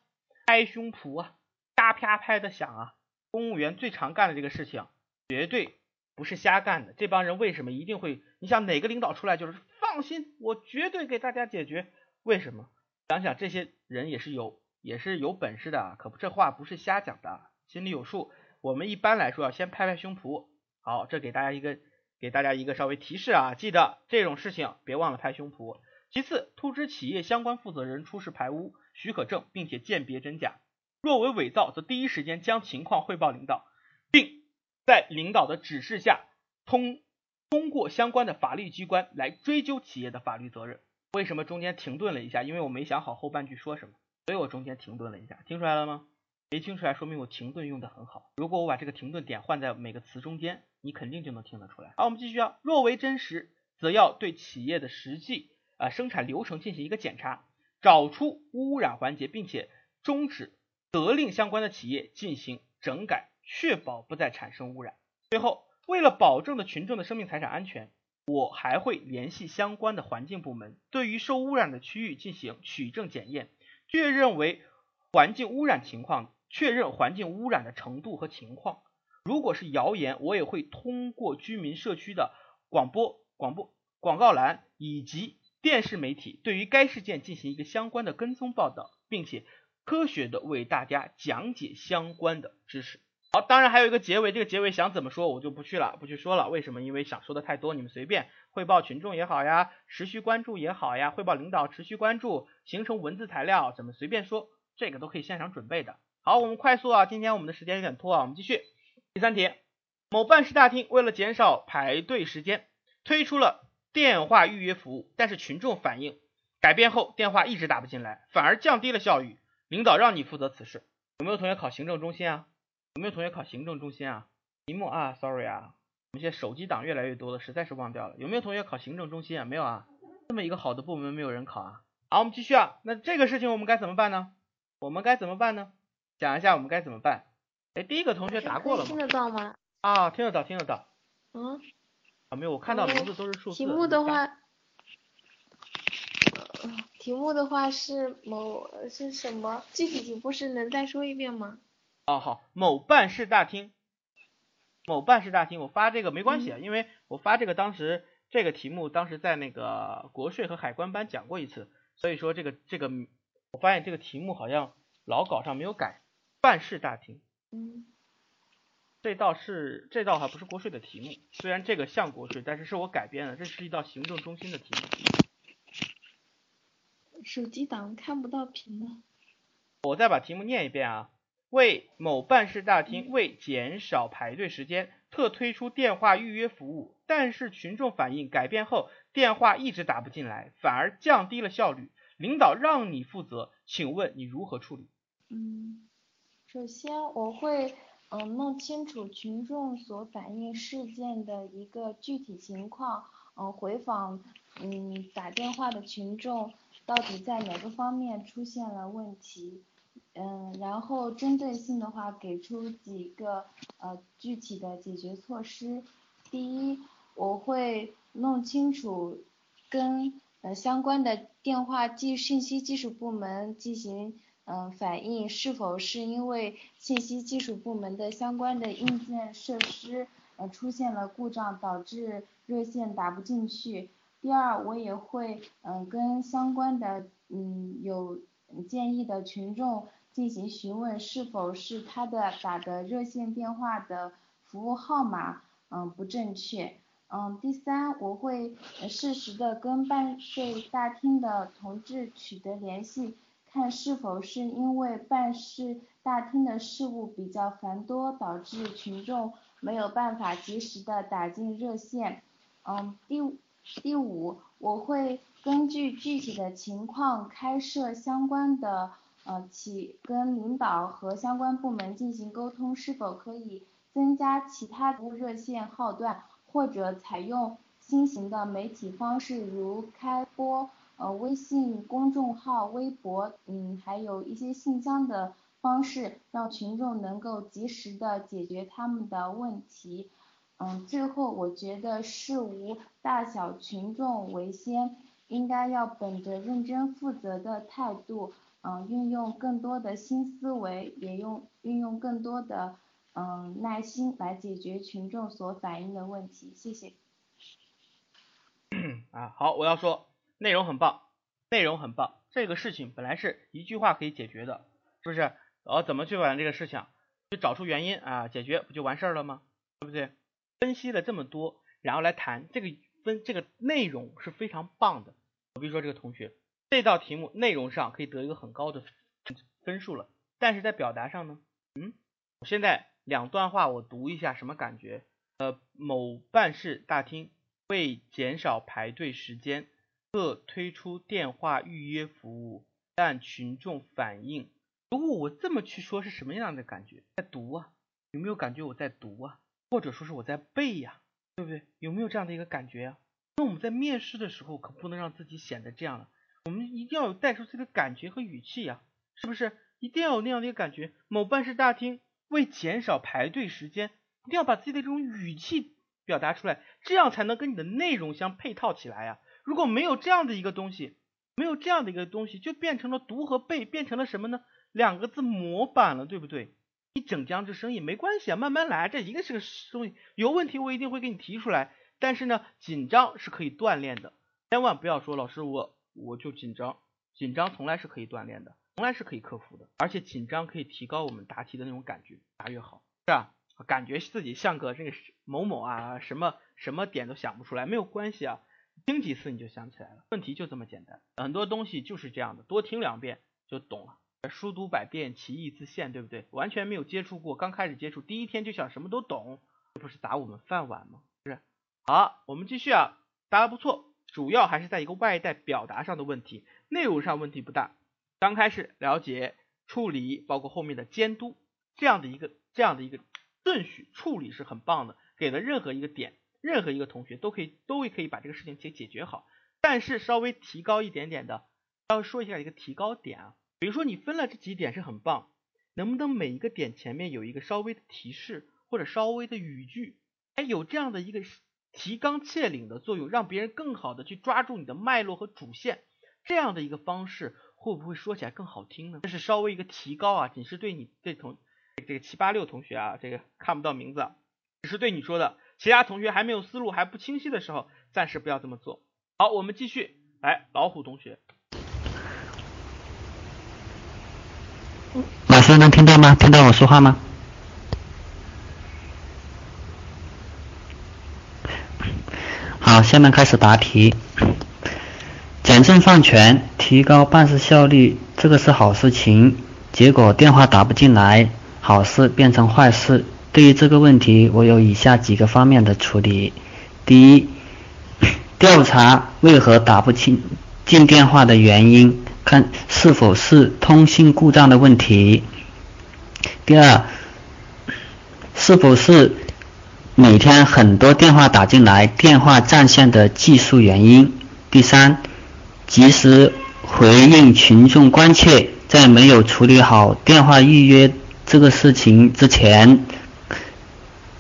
拍胸脯啊，啪啪拍的响啊！公务员最常干的这个事情，绝对不是瞎干的。这帮人为什么一定会？你想哪个领导出来就是放心，我绝对给大家解决？为什么？想想这些人也是有也是有本事的啊，可不这话不是瞎讲的，心里有数。我们一般来说要先拍拍胸脯。好，这给大家一个。给大家一个稍微提示啊，记得这种事情别忘了拍胸脯。其次，通知企业相关负责人出示排污许可证，并且鉴别真假。若为伪造，则第一时间将情况汇报领导，并在领导的指示下通通过相关的法律机关来追究企业的法律责任。为什么中间停顿了一下？因为我没想好后半句说什么，所以我中间停顿了一下。听出来了吗？没听出来，说明我停顿用的很好。如果我把这个停顿点换在每个词中间。你肯定就能听得出来。好，我们继续啊。若为真实，则要对企业的实际啊生产流程进行一个检查，找出污染环节，并且终止责令相关的企业进行整改，确保不再产生污染。最后，为了保证的群众的生命财产安全，我还会联系相关的环境部门，对于受污染的区域进行取证检验，确认为环境污染情况，确认环境污染的程度和情况。如果是谣言，我也会通过居民社区的广播、广播广告栏以及电视媒体，对于该事件进行一个相关的跟踪报道，并且科学的为大家讲解相关的知识。好，当然还有一个结尾，这个结尾想怎么说，我就不去了，不去说了。为什么？因为想说的太多，你们随便汇报群众也好呀，持续关注也好呀，汇报领导持续关注，形成文字材料，怎么随便说，这个都可以现场准备的。好，我们快速啊，今天我们的时间有点拖啊，我们继续。第三题，某办事大厅为了减少排队时间，推出了电话预约服务，但是群众反映改变后电话一直打不进来，反而降低了效率。领导让你负责此事，有没有同学考行政中心啊？有没有同学考行政中心啊？题目啊，sorry 啊，我们现在手机党越来越多了，实在是忘掉了。有没有同学考行政中心啊？没有啊，这么一个好的部门没有人考啊。好，我们继续啊，那这个事情我们该怎么办呢？我们该怎么办呢？讲一下我们该怎么办。哎，第一个同学答过了吗？听得到吗？啊，听得到，听得到。嗯。啊，没有，我看到名字都是数字。题目的话，题目的话是某是什么？具体题目是能再说一遍吗？哦，好，某办事大厅，某办事大厅，我发这个没关系啊，因为我发这个当时这个题目当时在那个国税和海关班讲过一次，所以说这个这个我发现这个题目好像老稿上没有改，办事大厅。嗯，这道是这道还不是国税的题目，虽然这个像国税，但是是我改编的，这是一道行政中心的题目。手机档看不到屏了。我再把题目念一遍啊，为某办事大厅为减少排队时间，特推出电话预约服务，但是群众反映改变后电话一直打不进来，反而降低了效率。领导让你负责，请问你如何处理？嗯。首先，我会嗯弄清楚群众所反映事件的一个具体情况，嗯回访嗯打电话的群众到底在哪个方面出现了问题，嗯然后针对性的话给出几个呃具体的解决措施。第一，我会弄清楚跟呃相关的电话技信息技术部门进行。嗯，反映是否是因为信息技术部门的相关的硬件设施呃出现了故障，导致热线打不进去。第二，我也会嗯跟相关的嗯有建议的群众进行询问，是否是他的打的热线电话的服务号码嗯不正确。嗯，第三，我会适时的跟办税大厅的同志取得联系。看是否是因为办事大厅的事务比较繁多，导致群众没有办法及时的打进热线。嗯，第第五，我会根据具体的情况开设相关的呃起跟领导和相关部门进行沟通，是否可以增加其他服务热线号段，或者采用新型的媒体方式，如开播。呃，微信公众号、微博，嗯，还有一些信箱的方式，让群众能够及时的解决他们的问题。嗯，最后我觉得事无大小群众为先，应该要本着认真负责的态度，嗯，运用更多的新思维，也用运用更多的嗯耐心来解决群众所反映的问题。谢谢。啊，好，我要说内容很棒，内容很棒。这个事情本来是一句话可以解决的，是不是？然后怎么去把这个事情？就找出原因啊，解决不就完事儿了吗？对不对？分析了这么多，然后来谈这个分这个内容是非常棒的。比如说这个同学这道题目内容上可以得一个很高的分数了，但是在表达上呢，嗯，我现在两段话我读一下，什么感觉？呃，某办事大厅。为减少排队时间，特推出电话预约服务，但群众反映，如果我这么去说，是什么样的感觉？在读啊，有没有感觉我在读啊？或者说是我在背呀，对不对？有没有这样的一个感觉啊？那我们在面试的时候可不能让自己显得这样了，我们一定要有带出自己的感觉和语气呀，是不是？一定要有那样的一个感觉。某办事大厅为减少排队时间，一定要把自己的这种语气。表达出来，这样才能跟你的内容相配套起来呀。如果没有这样的一个东西，没有这样的一个东西，就变成了读和背，变成了什么呢？两个字模板了，对不对？你整僵这生意没关系啊，慢慢来，这一个是个东西，有问题我一定会给你提出来。但是呢，紧张是可以锻炼的，千万不要说老师我我就紧张，紧张从来是可以锻炼的，从来是可以克服的，而且紧张可以提高我们答题的那种感觉，答越好，是吧？感觉自己像个这个某某啊，什么什么点都想不出来，没有关系啊，听几次你就想起来了，问题就这么简单，很多东西就是这样的，多听两遍就懂了。书读百遍，其义自现，对不对？完全没有接触过，刚开始接触，第一天就想什么都懂，这不是砸我们饭碗吗？是。好，我们继续啊，答的不错，主要还是在一个外在表达上的问题，内容上问题不大。刚开始了解处理，包括后面的监督这样的一个这样的一个。顺序处理是很棒的，给了任何一个点，任何一个同学都可以都可以把这个事情给解决好。但是稍微提高一点点的，稍微说一下一个提高点啊，比如说你分了这几点是很棒，能不能每一个点前面有一个稍微的提示或者稍微的语句，哎，有这样的一个提纲挈领的作用，让别人更好的去抓住你的脉络和主线，这样的一个方式会不会说起来更好听呢？这是稍微一个提高啊，仅是对你这同。这个七八六同学啊，这个看不到名字，只是对你说的。其他同学还没有思路还不清晰的时候，暂时不要这么做。好，我们继续来，老虎同学。老师能听到吗？听到我说话吗？好，下面开始答题。简政放权，提高办事效率，这个是好事情。结果电话打不进来。好事变成坏事。对于这个问题，我有以下几个方面的处理：第一，调查为何打不进进电话的原因，看是否是通信故障的问题；第二，是否是每天很多电话打进来，电话占线的技术原因；第三，及时回应群众关切，在没有处理好电话预约。这个事情之前，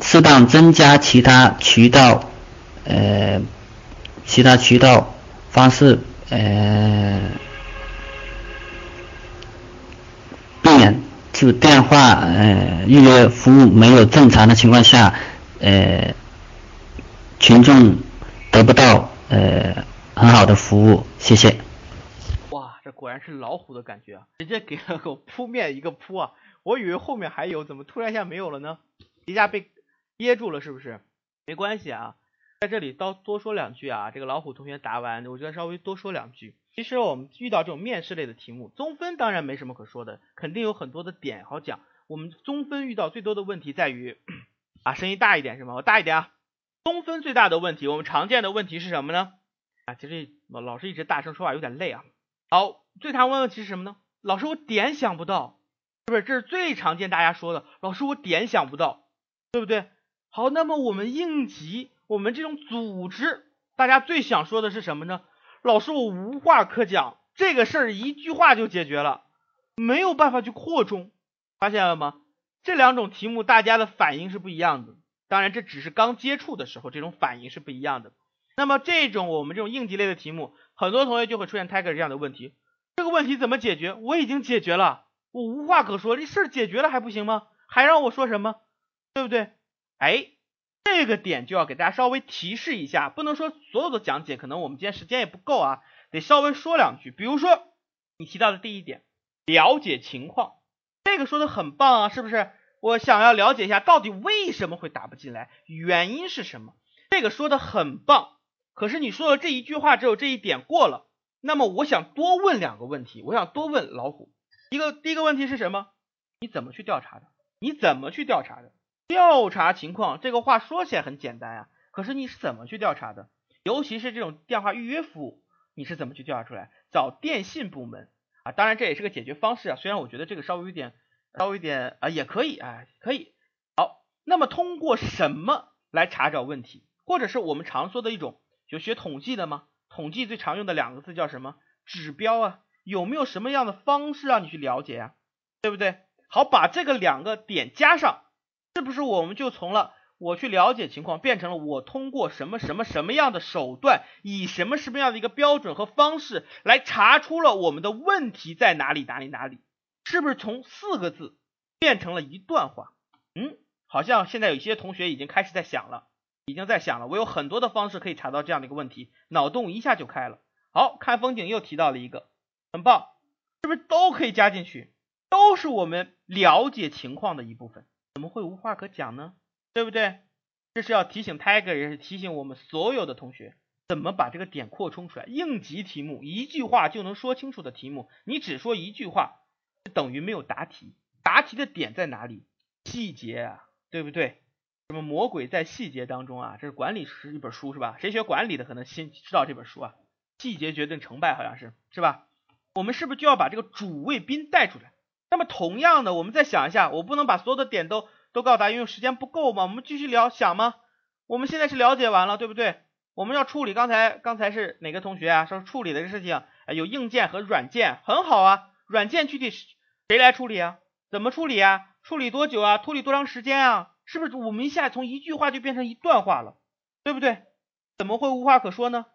适当增加其他渠道，呃，其他渠道方式，呃，避免就电话呃预约服务没有正常的情况下，呃，群众得不到呃很好的服务。谢谢。哇，这果然是老虎的感觉啊！直接给了个扑面一个扑啊！我以为后面还有，怎么突然一下没有了呢？一下被噎住了，是不是？没关系啊，在这里多多说两句啊。这个老虎同学答完，我觉得稍微多说两句。其实我们遇到这种面试类的题目，综分当然没什么可说的，肯定有很多的点好讲。我们综分遇到最多的问题在于啊，声音大一点是吗？我大一点啊。综分最大的问题，我们常见的问题是什么呢？啊，其实老师一直大声说话有点累啊。好，最常问的问题是什么呢？老师，我点想不到。是不是这是最常见大家说的？老师，我点想不到，对不对？好，那么我们应急，我们这种组织，大家最想说的是什么呢？老师，我无话可讲，这个事儿一句话就解决了，没有办法去扩充，发现了吗？这两种题目大家的反应是不一样的，当然这只是刚接触的时候，这种反应是不一样的。那么这种我们这种应急类的题目，很多同学就会出现 Tiger 这样的问题。这个问题怎么解决？我已经解决了，我无话可说，这事儿解决了还不行吗？还让我说什么？对不对？哎，这个点就要给大家稍微提示一下，不能说所有的讲解，可能我们今天时间也不够啊，得稍微说两句。比如说你提到的第一点，了解情况，这个说的很棒啊，是不是？我想要了解一下到底为什么会打不进来，原因是什么？这个说的很棒。可是你说了这一句话，只有这一点过了。那么我想多问两个问题，我想多问老虎一个。第一个问题是什么？你怎么去调查的？你怎么去调查的？调查情况这个话说起来很简单啊，可是你是怎么去调查的？尤其是这种电话预约服务，你是怎么去调查出来？找电信部门啊，当然这也是个解决方式啊。虽然我觉得这个稍微有点，稍微有点啊，也可以啊，可以。好，那么通过什么来查找问题？或者是我们常说的一种。就学统计的吗？统计最常用的两个字叫什么？指标啊，有没有什么样的方式让你去了解呀？对不对？好，把这个两个点加上，是不是我们就从了我去了解情况，变成了我通过什么什么什么样的手段，以什么什么样的一个标准和方式来查出了我们的问题在哪里哪里哪里？是不是从四个字变成了一段话？嗯，好像现在有些同学已经开始在想了。已经在想了，我有很多的方式可以查到这样的一个问题，脑洞一下就开了。好看风景又提到了一个，很棒，是不是都可以加进去？都是我们了解情况的一部分，怎么会无话可讲呢？对不对？这是要提醒 Tiger，也是提醒我们所有的同学，怎么把这个点扩充出来。应急题目一句话就能说清楚的题目，你只说一句话，等于没有答题。答题的点在哪里？细节啊，对不对？什么魔鬼在细节当中啊？这是管理是一本书是吧？谁学管理的可能先知道这本书啊？细节决定成败，好像是是吧？我们是不是就要把这个主谓宾带出来？那么同样的，我们再想一下，我不能把所有的点都都告诉大家，因为时间不够嘛。我们继续聊，想吗？我们现在是了解完了，对不对？我们要处理刚才刚才是哪个同学啊？说处理的这事情，有硬件和软件，很好啊。软件具体谁来处理啊？怎么处理啊？处理多久啊？处理多长时间啊？是不是我们一下从一句话就变成一段话了，对不对？怎么会无话可说呢？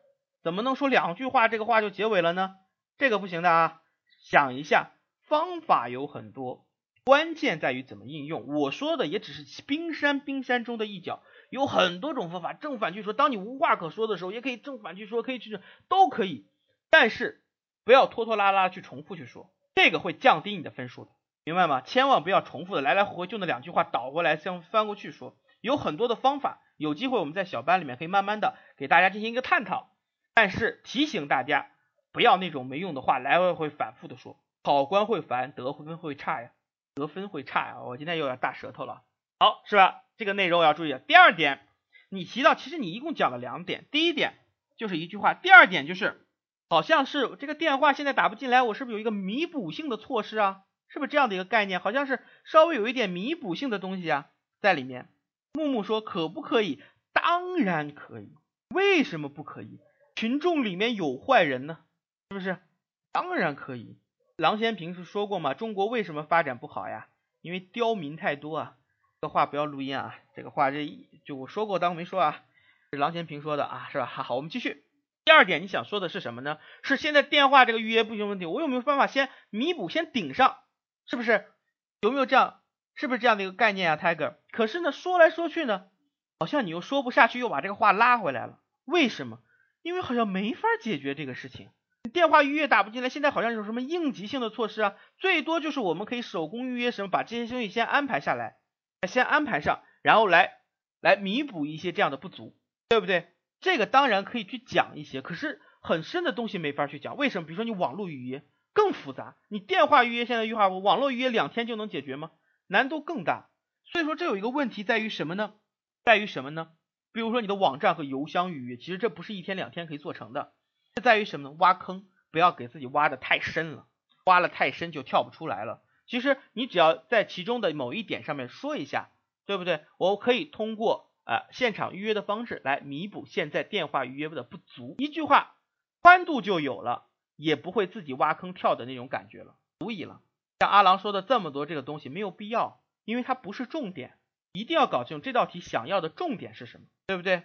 怎么能说两句话这个话就结尾了呢？这个不行的啊！想一下，方法有很多，关键在于怎么应用。我说的也只是冰山冰山中的一角，有很多种方法，正反去说。当你无话可说的时候，也可以正反去说，可以去都可以，但是不要拖拖拉拉去重复去说，这个会降低你的分数的。明白吗？千万不要重复的来来回回就那两句话倒过来相翻过去说，有很多的方法，有机会我们在小班里面可以慢慢的给大家进行一个探讨。但是提醒大家不要那种没用的话来回回反复的说，考官会烦，得分会差呀，得分会差呀。我今天又要大舌头了，好是吧？这个内容要注意。第二点，你提到其实你一共讲了两点，第一点就是一句话，第二点就是好像是这个电话现在打不进来，我是不是有一个弥补性的措施啊？是不是这样的一个概念？好像是稍微有一点弥补性的东西啊，在里面。木木说可不可以？当然可以。为什么不可以？群众里面有坏人呢，是不是？当然可以。郎咸平是说过嘛，中国为什么发展不好呀？因为刁民太多啊。这话不要录音啊，这个话这就我说过当没说啊。是郎咸平说的啊，是吧？好，我们继续。第二点，你想说的是什么呢？是现在电话这个预约不行问题，我有没有办法先弥补，先顶上？是不是有没有这样？是不是这样的一个概念啊，Tiger？可是呢，说来说去呢，好像你又说不下去，又把这个话拉回来了。为什么？因为好像没法解决这个事情。电话预约打不进来，现在好像有什么应急性的措施啊？最多就是我们可以手工预约什么，把这些东西先安排下来，先安排上，然后来来弥补一些这样的不足，对不对？这个当然可以去讲一些，可是很深的东西没法去讲。为什么？比如说你网络预约。更复杂，你电话预约现在预话，网络预约两天就能解决吗？难度更大。所以说这有一个问题在于什么呢？在于什么呢？比如说你的网站和邮箱预约，其实这不是一天两天可以做成的。这在于什么呢？挖坑，不要给自己挖的太深了，挖了太深就跳不出来了。其实你只要在其中的某一点上面说一下，对不对？我可以通过呃现场预约的方式来弥补现在电话预约的不足，一句话宽度就有了。也不会自己挖坑跳的那种感觉了，足以了。像阿郎说的这么多这个东西没有必要，因为它不是重点。一定要搞清楚这道题想要的重点是什么，对不对？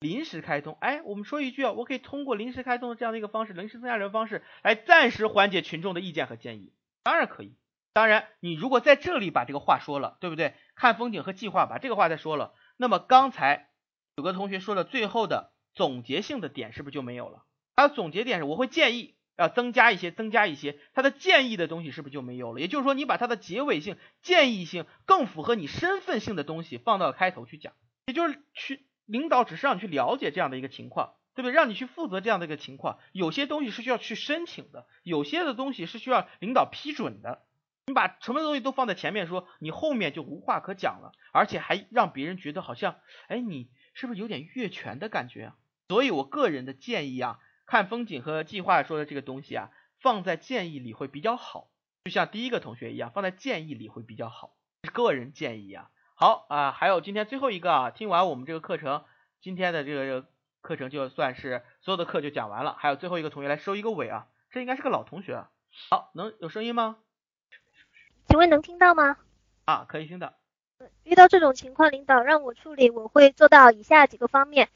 临时开通，哎，我们说一句啊，我可以通过临时开通的这样的一个方式，临时增加人方式来暂时缓解群众的意见和建议，当然可以。当然，你如果在这里把这个话说了，对不对？看风景和计划把这个话再说了，那么刚才有个同学说的最后的总结性的点是不是就没有了？他的总结点是我会建议要增加一些，增加一些，他的建议的东西是不是就没有了？也就是说，你把它的结尾性、建议性更符合你身份性的东西放到开头去讲，也就是去领导只是让你去了解这样的一个情况，对不对？让你去负责这样的一个情况，有些东西是需要去申请的，有些的东西是需要领导批准的。你把什么东西都放在前面说，你后面就无话可讲了，而且还让别人觉得好像，哎，你是不是有点越权的感觉啊？所以我个人的建议啊，看风景和计划说的这个东西啊，放在建议里会比较好，就像第一个同学一样，放在建议里会比较好，个人建议啊。好啊，还有今天最后一个啊，听完我们这个课程，今天的这个课程就算是所有的课就讲完了，还有最后一个同学来收一个尾啊，这应该是个老同学啊。好，能有声音吗？请问能听到吗？啊，可以听到。遇到这种情况，领导让我处理，我会做到以下几个方面。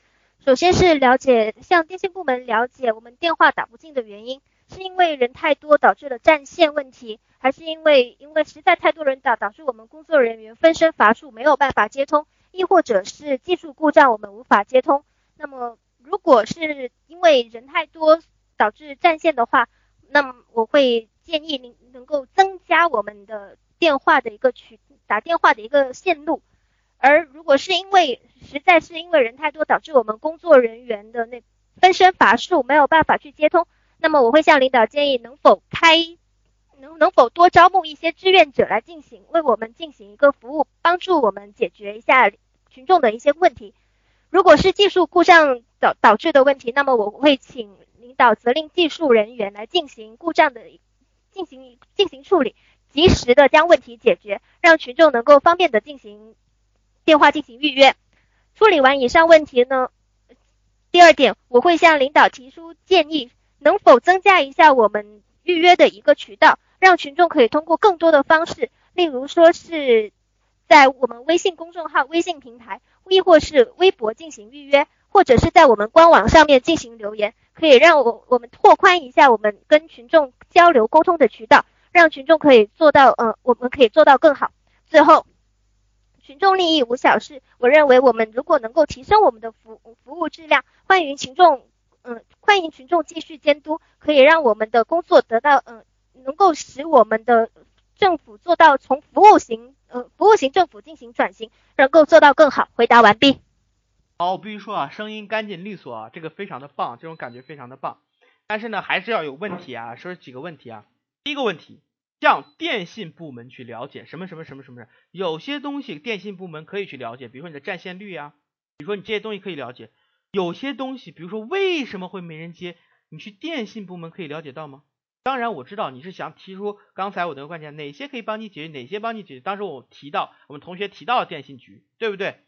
首先是了解，向电信部门了解我们电话打不进的原因，是因为人太多导致了占线问题，还是因为因为实在太多人导导致我们工作人员分身乏术没有办法接通，亦或者是技术故障我们无法接通。那么如果是因为人太多导致占线的话，那么我会。建议您能够增加我们的电话的一个渠打电话的一个线路，而如果是因为实在是因为人太多导致我们工作人员的那分身乏术没有办法去接通，那么我会向领导建议能否开能能否多招募一些志愿者来进行为我们进行一个服务，帮助我们解决一下群众的一些问题。如果是技术故障导导致的问题，那么我会请领导责令技术人员来进行故障的。进行进行处理，及时的将问题解决，让群众能够方便的进行电话进行预约。处理完以上问题呢，第二点我会向领导提出建议，能否增加一下我们预约的一个渠道，让群众可以通过更多的方式，例如说是在我们微信公众号、微信平台，亦或是微博进行预约。或者是在我们官网上面进行留言，可以让我我们拓宽一下我们跟群众交流沟通的渠道，让群众可以做到，嗯，我们可以做到更好。最后，群众利益无小事，我认为我们如果能够提升我们的服服务质量，欢迎群众，嗯，欢迎群众继续监督，可以让我们的工作得到，嗯，能够使我们的政府做到从服务型，呃，服务型政府进行转型，能够做到更好。回答完毕。好，我必须说啊，声音干净利索啊，这个非常的棒，这种感觉非常的棒。但是呢，还是要有问题啊，说几个问题啊。第一个问题，向电信部门去了解什么什么什么什么，有些东西电信部门可以去了解，比如说你的占线率呀，比如说你这些东西可以了解。有些东西，比如说为什么会没人接，你去电信部门可以了解到吗？当然我知道你是想提出刚才我的观点，哪些可以帮你解决，哪些帮你解决。当时我提到我们同学提到了电信局，对不对？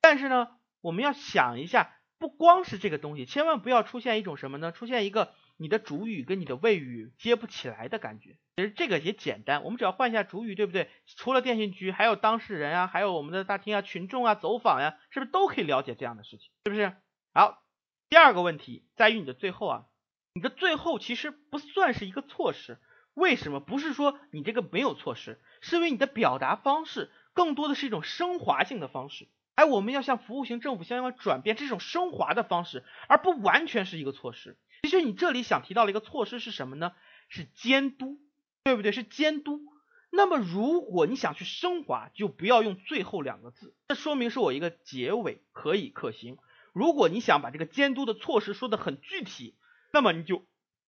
但是呢？我们要想一下，不光是这个东西，千万不要出现一种什么呢？出现一个你的主语跟你的谓语接不起来的感觉。其实这个也简单，我们只要换一下主语，对不对？除了电信局，还有当事人啊，还有我们的大厅啊、群众啊、走访呀，是不是都可以了解这样的事情？是不是？好，第二个问题在于你的最后啊，你的最后其实不算是一个措施，为什么？不是说你这个没有措施，是因为你的表达方式更多的是一种升华性的方式。哎，我们要向服务型政府相关转变，这种升华的方式，而不完全是一个措施。其实你这里想提到的一个措施是什么呢？是监督，对不对？是监督。那么如果你想去升华，就不要用最后两个字，这说明是我一个结尾可以可行。如果你想把这个监督的措施说的很具体，那么你就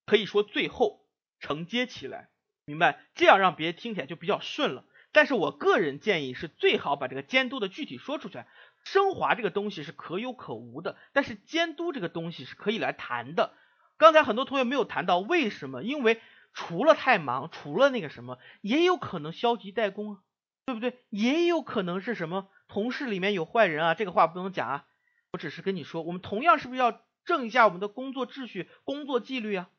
可以说最后承接起来，明白？这样让别人听起来就比较顺了。但是我个人建议是最好把这个监督的具体说出来，升华这个东西是可有可无的，但是监督这个东西是可以来谈的。刚才很多同学没有谈到，为什么？因为除了太忙，除了那个什么，也有可能消极怠工啊，对不对？也有可能是什么同事里面有坏人啊，这个话不能讲啊。我只是跟你说，我们同样是不是要正一下我们的工作秩序、工作纪律啊？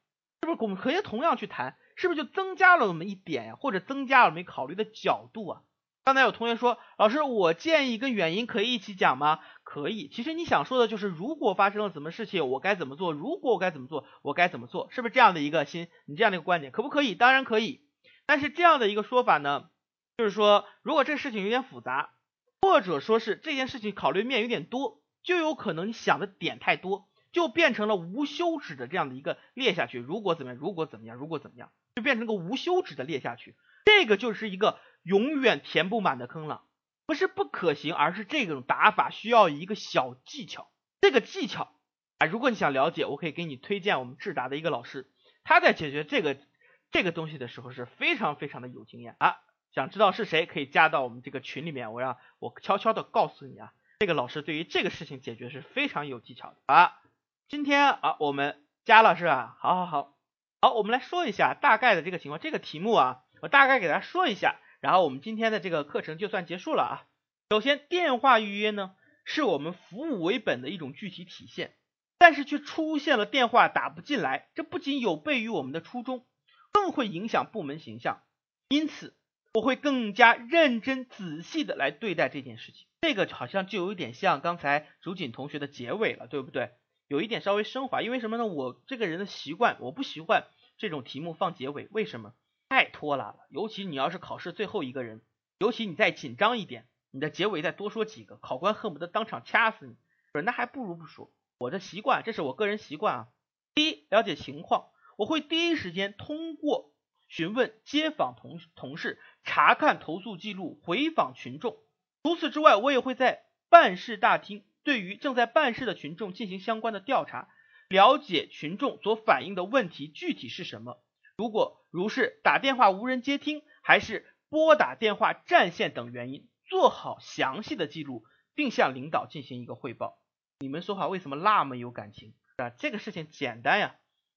是不是我们可以同样去谈？是不是就增加了我们一点呀？或者增加了我们考虑的角度啊？刚才有同学说，老师，我建议跟原因可以一起讲吗？可以。其实你想说的就是，如果发生了什么事情，我该怎么做？如果我该怎么做，我该怎么做？是不是这样的一个心？你这样的一个观点，可不可以？当然可以。但是这样的一个说法呢，就是说，如果这事情有点复杂，或者说是这件事情考虑面有点多，就有可能你想的点太多，就变成了无休止的这样的一个列下去。如果怎么样？如果怎么样？如果怎么样？就变成个无休止的列下去。这个就是一个永远填不满的坑了，不是不可行，而是这种打法需要一个小技巧。这个技巧啊，如果你想了解，我可以给你推荐我们智达的一个老师，他在解决这个这个东西的时候是非常非常的有经验啊。想知道是谁，可以加到我们这个群里面，我让我悄悄的告诉你啊，这个老师对于这个事情解决是非常有技巧的啊。今天啊，我们加了是吧？好好好，好，我们来说一下大概的这个情况，这个题目啊。我大概给大家说一下，然后我们今天的这个课程就算结束了啊。首先，电话预约呢是我们服务为本的一种具体体现，但是却出现了电话打不进来，这不仅有悖于我们的初衷，更会影响部门形象。因此，我会更加认真仔细的来对待这件事情。这个好像就有一点像刚才竹锦同学的结尾了，对不对？有一点稍微升华，因为什么呢？我这个人的习惯，我不习惯这种题目放结尾，为什么？太拖拉了，尤其你要是考试最后一个人，尤其你再紧张一点，你的结尾再多说几个，考官恨不得当场掐死你。不是那还不如不说。我的习惯，这是我个人习惯啊。第一，了解情况，我会第一时间通过询问街访同同事，查看投诉记录，回访群众。除此之外，我也会在办事大厅对于正在办事的群众进行相关的调查，了解群众所反映的问题具体是什么。如果如是打电话无人接听，还是拨打电话占线等原因，做好详细的记录，并向领导进行一个汇报。你们说话为什么那么有感情啊？这个事情简单呀，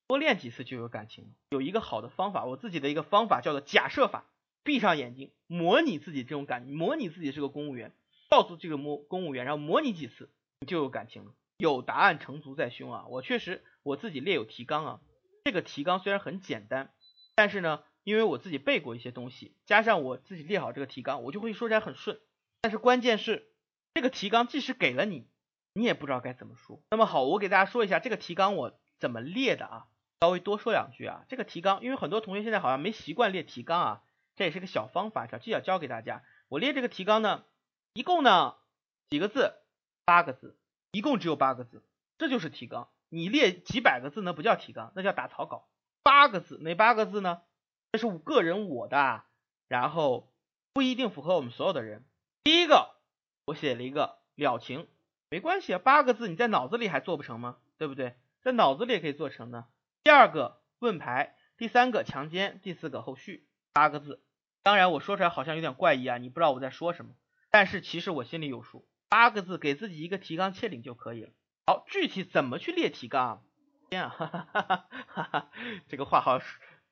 多练几次就有感情。有一个好的方法，我自己的一个方法叫做假设法。闭上眼睛，模拟自己这种感，模拟自己是个公务员，告诉这个模公务员，然后模拟几次，你就有感情了。有答案成竹在胸啊！我确实我自己列有提纲啊。这个提纲虽然很简单，但是呢，因为我自己背过一些东西，加上我自己列好这个提纲，我就会说起来很顺。但是关键是，这个提纲即使给了你，你也不知道该怎么说。那么好，我给大家说一下这个提纲我怎么列的啊，稍微多说两句啊。这个提纲，因为很多同学现在好像没习惯列提纲啊，这也是个小方法，小技巧教给大家。我列这个提纲呢，一共呢几个字？八个字，一共只有八个字，这就是提纲。你列几百个字那不叫提纲，那叫打草稿。八个字，哪八个字呢？这是我个人我的，然后不一定符合我们所有的人。第一个，我写了一个了情，没关系啊，八个字你在脑子里还做不成吗？对不对？在脑子里也可以做成呢。第二个问牌，第三个强奸，第四个后续，八个字。当然我说出来好像有点怪异啊，你不知道我在说什么，但是其实我心里有数，八个字给自己一个提纲挈领就可以了。好，具体怎么去列提纲？天啊，哈哈哈哈哈！这个话好，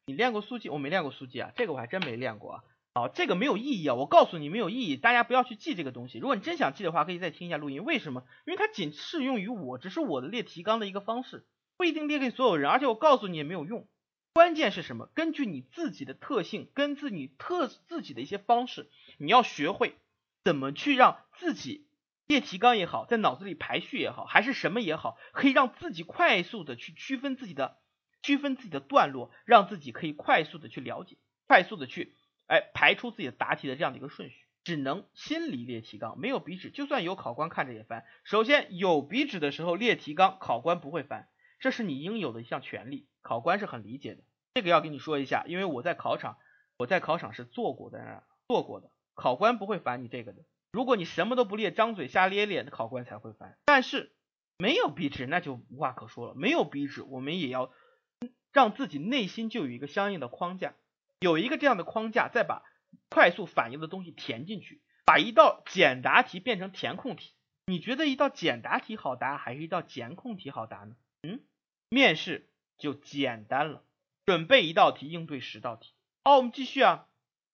你练过速记？我没练过速记啊，这个我还真没练过啊。好，这个没有意义啊，我告诉你没有意义，大家不要去记这个东西。如果你真想记的话，可以再听一下录音。为什么？因为它仅适用于我，只是我的列提纲的一个方式，不一定列给所有人。而且我告诉你也没有用。关键是什么？根据你自己的特性，根据你特自己的一些方式，你要学会怎么去让自己。列提纲也好，在脑子里排序也好，还是什么也好，可以让自己快速的去区分自己的区分自己的段落，让自己可以快速的去了解，快速的去哎排出自己的答题的这样的一个顺序。只能心里列提纲，没有笔纸，就算有考官看着也烦。首先有笔纸的时候列提纲，考官不会烦，这是你应有的一项权利，考官是很理解的。这个要跟你说一下，因为我在考场，我在考场是做过的，做过的，考官不会烦你这个的。如果你什么都不列，张嘴瞎咧咧，那考官才会烦。但是没有笔纸，那就无话可说了。没有笔纸，我们也要让自己内心就有一个相应的框架，有一个这样的框架，再把快速反应的东西填进去，把一道简答题变成填空题。你觉得一道简答题好答，还是一道填空题好答呢？嗯，面试就简单了，准备一道题应对十道题。好，我们继续啊。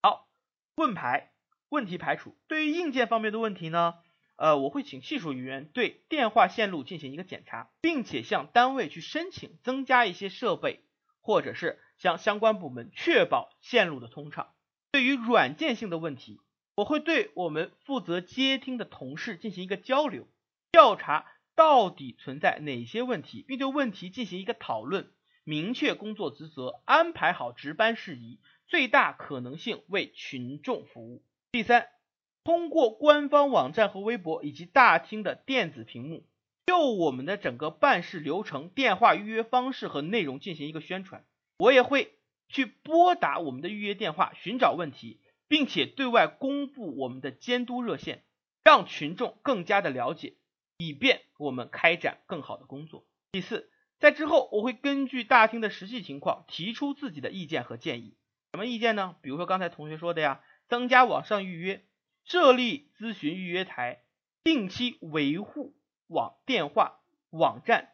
好，问牌。问题排除。对于硬件方面的问题呢，呃，我会请技术人员对电话线路进行一个检查，并且向单位去申请增加一些设备，或者是向相关部门确保线路的通畅。对于软件性的问题，我会对我们负责接听的同事进行一个交流，调查到底存在哪些问题，并对问题进行一个讨论，明确工作职责，安排好值班事宜，最大可能性为群众服务。第三，通过官方网站和微博以及大厅的电子屏幕，就我们的整个办事流程、电话预约方式和内容进行一个宣传。我也会去拨打我们的预约电话，寻找问题。并且对外公布我们的监督热线，让群众更加的了解，以便我们开展更好的工作。第四，在之后我会根据大厅的实际情况提出自己的意见和建议。什么意见呢？比如说刚才同学说的呀，增加网上预约，设立咨询预约台，定期维护网电话网站，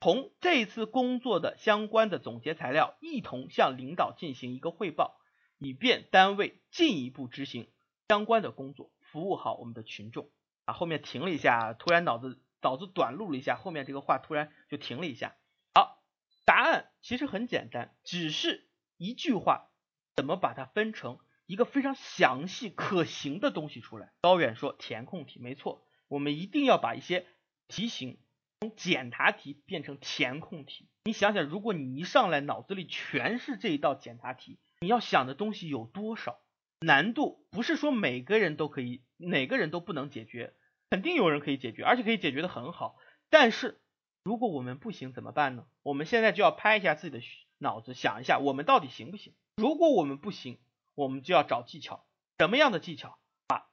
同这次工作的相关的总结材料一同向领导进行一个汇报。以便单位进一步执行相关的工作，服务好我们的群众后面停了一下，突然脑子脑子短路了一下，后面这个话突然就停了一下。好，答案其实很简单，只是一句话，怎么把它分成一个非常详细可行的东西出来？高远说填空题，没错，我们一定要把一些题型从简答题变成填空题。你想想，如果你一上来脑子里全是这一道简答题。你要想的东西有多少？难度不是说每个人都可以，哪个人都不能解决，肯定有人可以解决，而且可以解决的很好。但是如果我们不行怎么办呢？我们现在就要拍一下自己的脑子，想一下我们到底行不行？如果我们不行，我们就要找技巧。什么样的技巧？把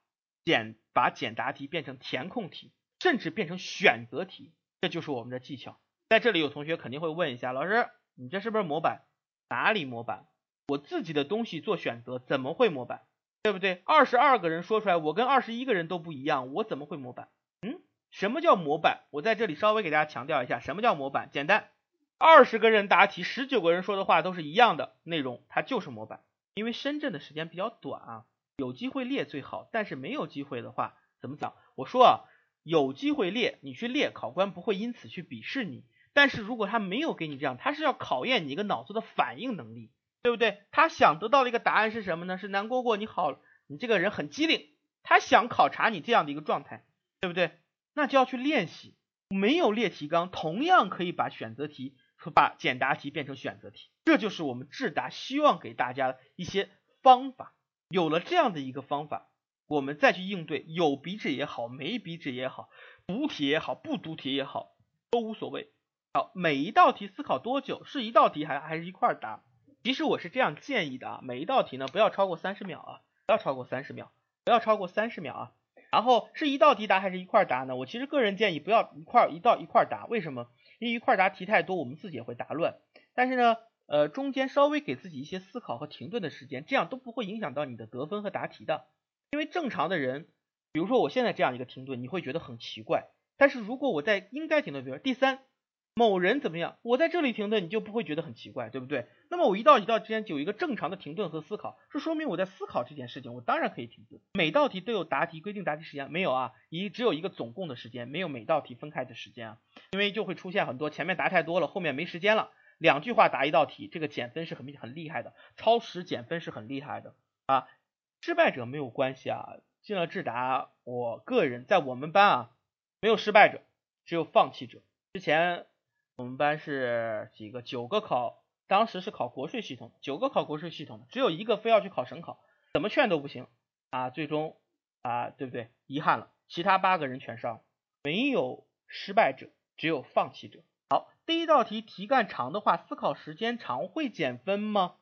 简把简答题变成填空题，甚至变成选择题，这就是我们的技巧。在这里有同学肯定会问一下，老师，你这是不是模板？哪里模板？我自己的东西做选择，怎么会模板？对不对？二十二个人说出来，我跟二十一个人都不一样，我怎么会模板？嗯，什么叫模板？我在这里稍微给大家强调一下，什么叫模板？简单，二十个人答题，十九个人说的话都是一样的内容，它就是模板。因为深圳的时间比较短啊，有机会列最好，但是没有机会的话，怎么讲？我说啊，有机会列，你去列，考官不会因此去鄙视你。但是如果他没有给你这样，他是要考验你一个脑子的反应能力。对不对？他想得到的一个答案是什么呢？是南蝈蝈你好，你这个人很机灵，他想考察你这样的一个状态，对不对？那就要去练习。没有列提纲，同样可以把选择题和把简答题变成选择题。这就是我们智达希望给大家一些方法。有了这样的一个方法，我们再去应对有笔纸也好，没笔纸也好，读题也好，不读题也好，都无所谓。好，每一道题思考多久？是一道题还还是一块答？其实我是这样建议的啊，每一道题呢不要超过三十秒啊，不要超过三十秒，不要超过三十秒啊。然后是一道题答还是一块答呢？我其实个人建议不要一块一道一块答，为什么？因为一块答题太多，我们自己也会答乱。但是呢，呃，中间稍微给自己一些思考和停顿的时间，这样都不会影响到你的得分和答题的。因为正常的人，比如说我现在这样一个停顿，你会觉得很奇怪。但是如果我在应该停顿，比如第三。某人怎么样？我在这里停顿，你就不会觉得很奇怪，对不对？那么我一道一道之间就有一个正常的停顿和思考，是说明我在思考这件事情，我当然可以停顿。每道题都有答题规定答题时间没有啊？一只有一个总共的时间，没有每道题分开的时间啊，因为就会出现很多前面答太多了，后面没时间了。两句话答一道题，这个减分是很很厉害的，超时减分是很厉害的啊。失败者没有关系啊，进了智达，我个人在我们班啊，没有失败者，只有放弃者。之前。我们班是几个？九个考，当时是考国税系统，九个考国税系统的，只有一个非要去考省考，怎么劝都不行啊！最终啊，对不对？遗憾了，其他八个人全上，没有失败者，只有放弃者。好，第一道题题干长的话，思考时间长会减分吗？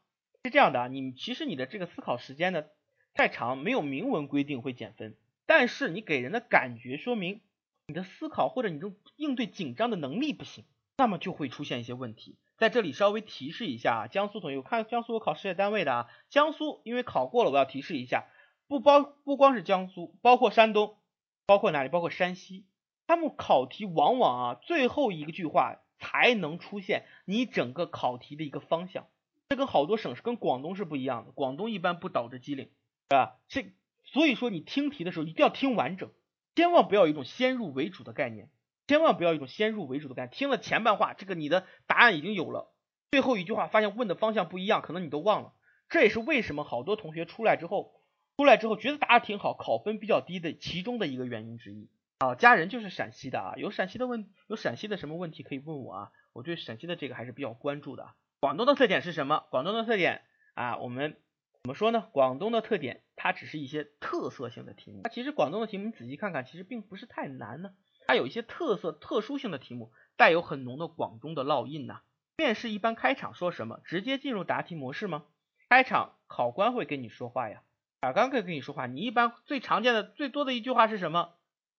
是这样的啊，你其实你的这个思考时间呢太长，没有明文规定会减分，但是你给人的感觉说明你的思考或者你这种应对紧张的能力不行。那么就会出现一些问题，在这里稍微提示一下啊，江苏同学，我看江苏有考事业单位的啊，江苏因为考过了，我要提示一下，不包不光是江苏，包括山东，包括哪里，包括山西，他们考题往往啊最后一个句话才能出现你整个考题的一个方向，这跟好多省市跟广东是不一样的，广东一般不导致机灵，对吧？这所以说你听题的时候一定要听完整，千万不要有一种先入为主的概念。千万不要一种先入为主的概念，听了前半话，这个你的答案已经有了，最后一句话发现问的方向不一样，可能你都忘了。这也是为什么好多同学出来之后出来之后觉得答的挺好，考分比较低的其中的一个原因之一。啊，家人就是陕西的啊，有陕西的问，有陕西的什么问题可以问我啊？我对陕西的这个还是比较关注的。广东的特点是什么？广东的特点啊，我们怎么说呢？广东的特点，它只是一些特色性的题目。它其实广东的题目，你仔细看看，其实并不是太难呢。它有一些特色、特殊性的题目，带有很浓的广东的烙印呐。面试一般开场说什么？直接进入答题模式吗？开场考官会跟你说话呀，考官会跟你说话。你一般最常见的、最多的一句话是什么？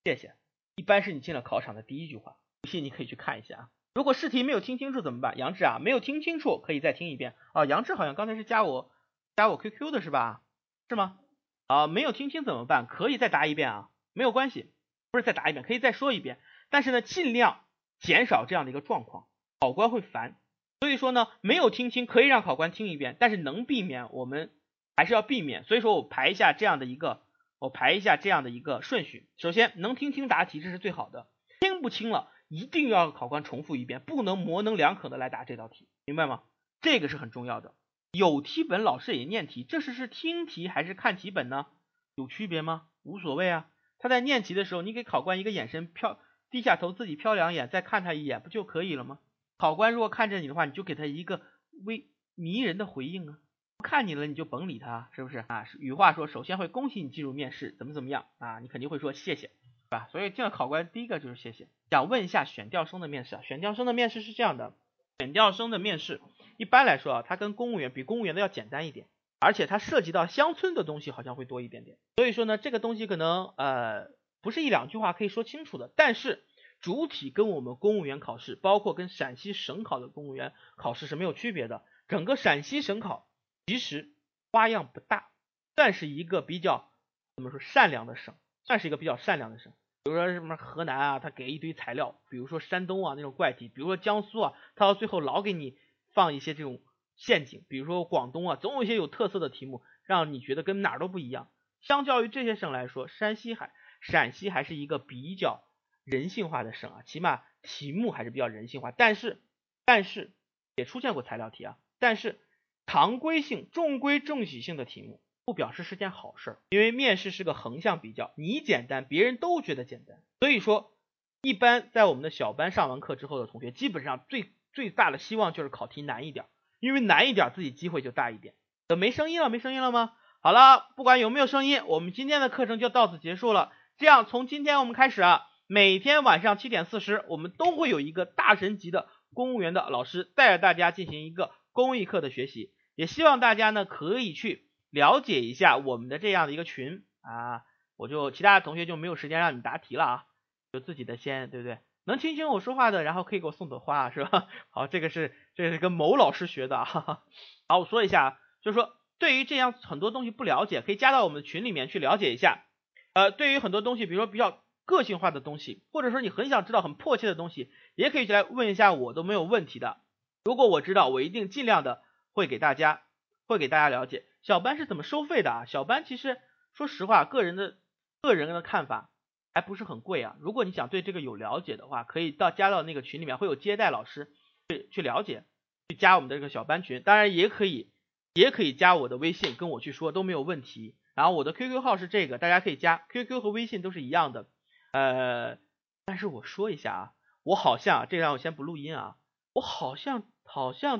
谢谢，一般是你进了考场的第一句话。不信你可以去看一下啊。如果试题没有听清楚怎么办？杨志啊，没有听清楚可以再听一遍啊。杨志好像刚才是加我加我 QQ 的是吧？是吗？啊，没有听清怎么办？可以再答一遍啊，没有关系，不是再答一遍，可以再说一遍。但是呢，尽量减少这样的一个状况，考官会烦。所以说呢，没有听清可以让考官听一遍，但是能避免我们还是要避免。所以说我排一下这样的一个。我排一下这样的一个顺序，首先能听清答题这是最好的，听不清了一定要考官重复一遍，不能模棱两可的来答这道题，明白吗？这个是很重要的。有题本老师也念题，这是是听题还是看题本呢？有区别吗？无所谓啊。他在念题的时候，你给考官一个眼神飘，低下头自己瞟两眼，再看他一眼，不就可以了吗？考官如果看着你的话，你就给他一个微迷人的回应啊。看你了，你就甭理他，是不是啊？羽化说，首先会恭喜你进入面试，怎么怎么样啊？你肯定会说谢谢，是吧？所以见到考官第一个就是谢谢。想问一下选调生的面试啊，选调生的面试是这样的，选调生的面试一般来说啊，它跟公务员比公务员的要简单一点，而且它涉及到乡村的东西好像会多一点点。所以说呢，这个东西可能呃不是一两句话可以说清楚的，但是主体跟我们公务员考试，包括跟陕西省考的公务员考试是没有区别的。整个陕西省考。其实花样不大，算是一个比较怎么说善良的省，算是一个比较善良的省。比如说什么河南啊，他给一堆材料；比如说山东啊那种怪题；比如说江苏啊，他到最后老给你放一些这种陷阱；比如说广东啊，总有一些有特色的题目，让你觉得跟哪儿都不一样。相较于这些省来说，山西还陕西还是一个比较人性化的省啊，起码题目还是比较人性化。但是但是也出现过材料题啊，但是。常规性、中规中矩性的题目不表示是件好事儿，因为面试是个横向比较，你简单，别人都觉得简单。所以说，一般在我们的小班上完课之后的同学，基本上最最大的希望就是考题难一点，因为难一点自己机会就大一点。没声音了，没声音了吗？好了，不管有没有声音，我们今天的课程就到此结束了。这样，从今天我们开始啊，每天晚上七点四十，我们都会有一个大神级的公务员的老师带着大家进行一个公益课的学习。也希望大家呢可以去了解一下我们的这样的一个群啊，我就其他同学就没有时间让你答题了啊，就自己的先对不对？能听清我说话的，然后可以给我送朵花是吧？好，这个是这是跟某老师学的，哈哈。好，我说一下，就是说对于这样很多东西不了解，可以加到我们群里面去了解一下。呃，对于很多东西，比如说比较个性化的东西，或者说你很想知道很迫切的东西，也可以来问一下我都没有问题的。如果我知道，我一定尽量的。会给大家，会给大家了解小班是怎么收费的啊？小班其实说实话，个人的个人的看法还不是很贵啊。如果你想对这个有了解的话，可以到加到那个群里面，会有接待老师去去了解，去加我们的这个小班群。当然也可以，也可以加我的微信跟我去说都没有问题。然后我的 QQ 号是这个，大家可以加 QQ 和微信都是一样的。呃，但是我说一下啊，我好像这让我先不录音啊，我好像好像。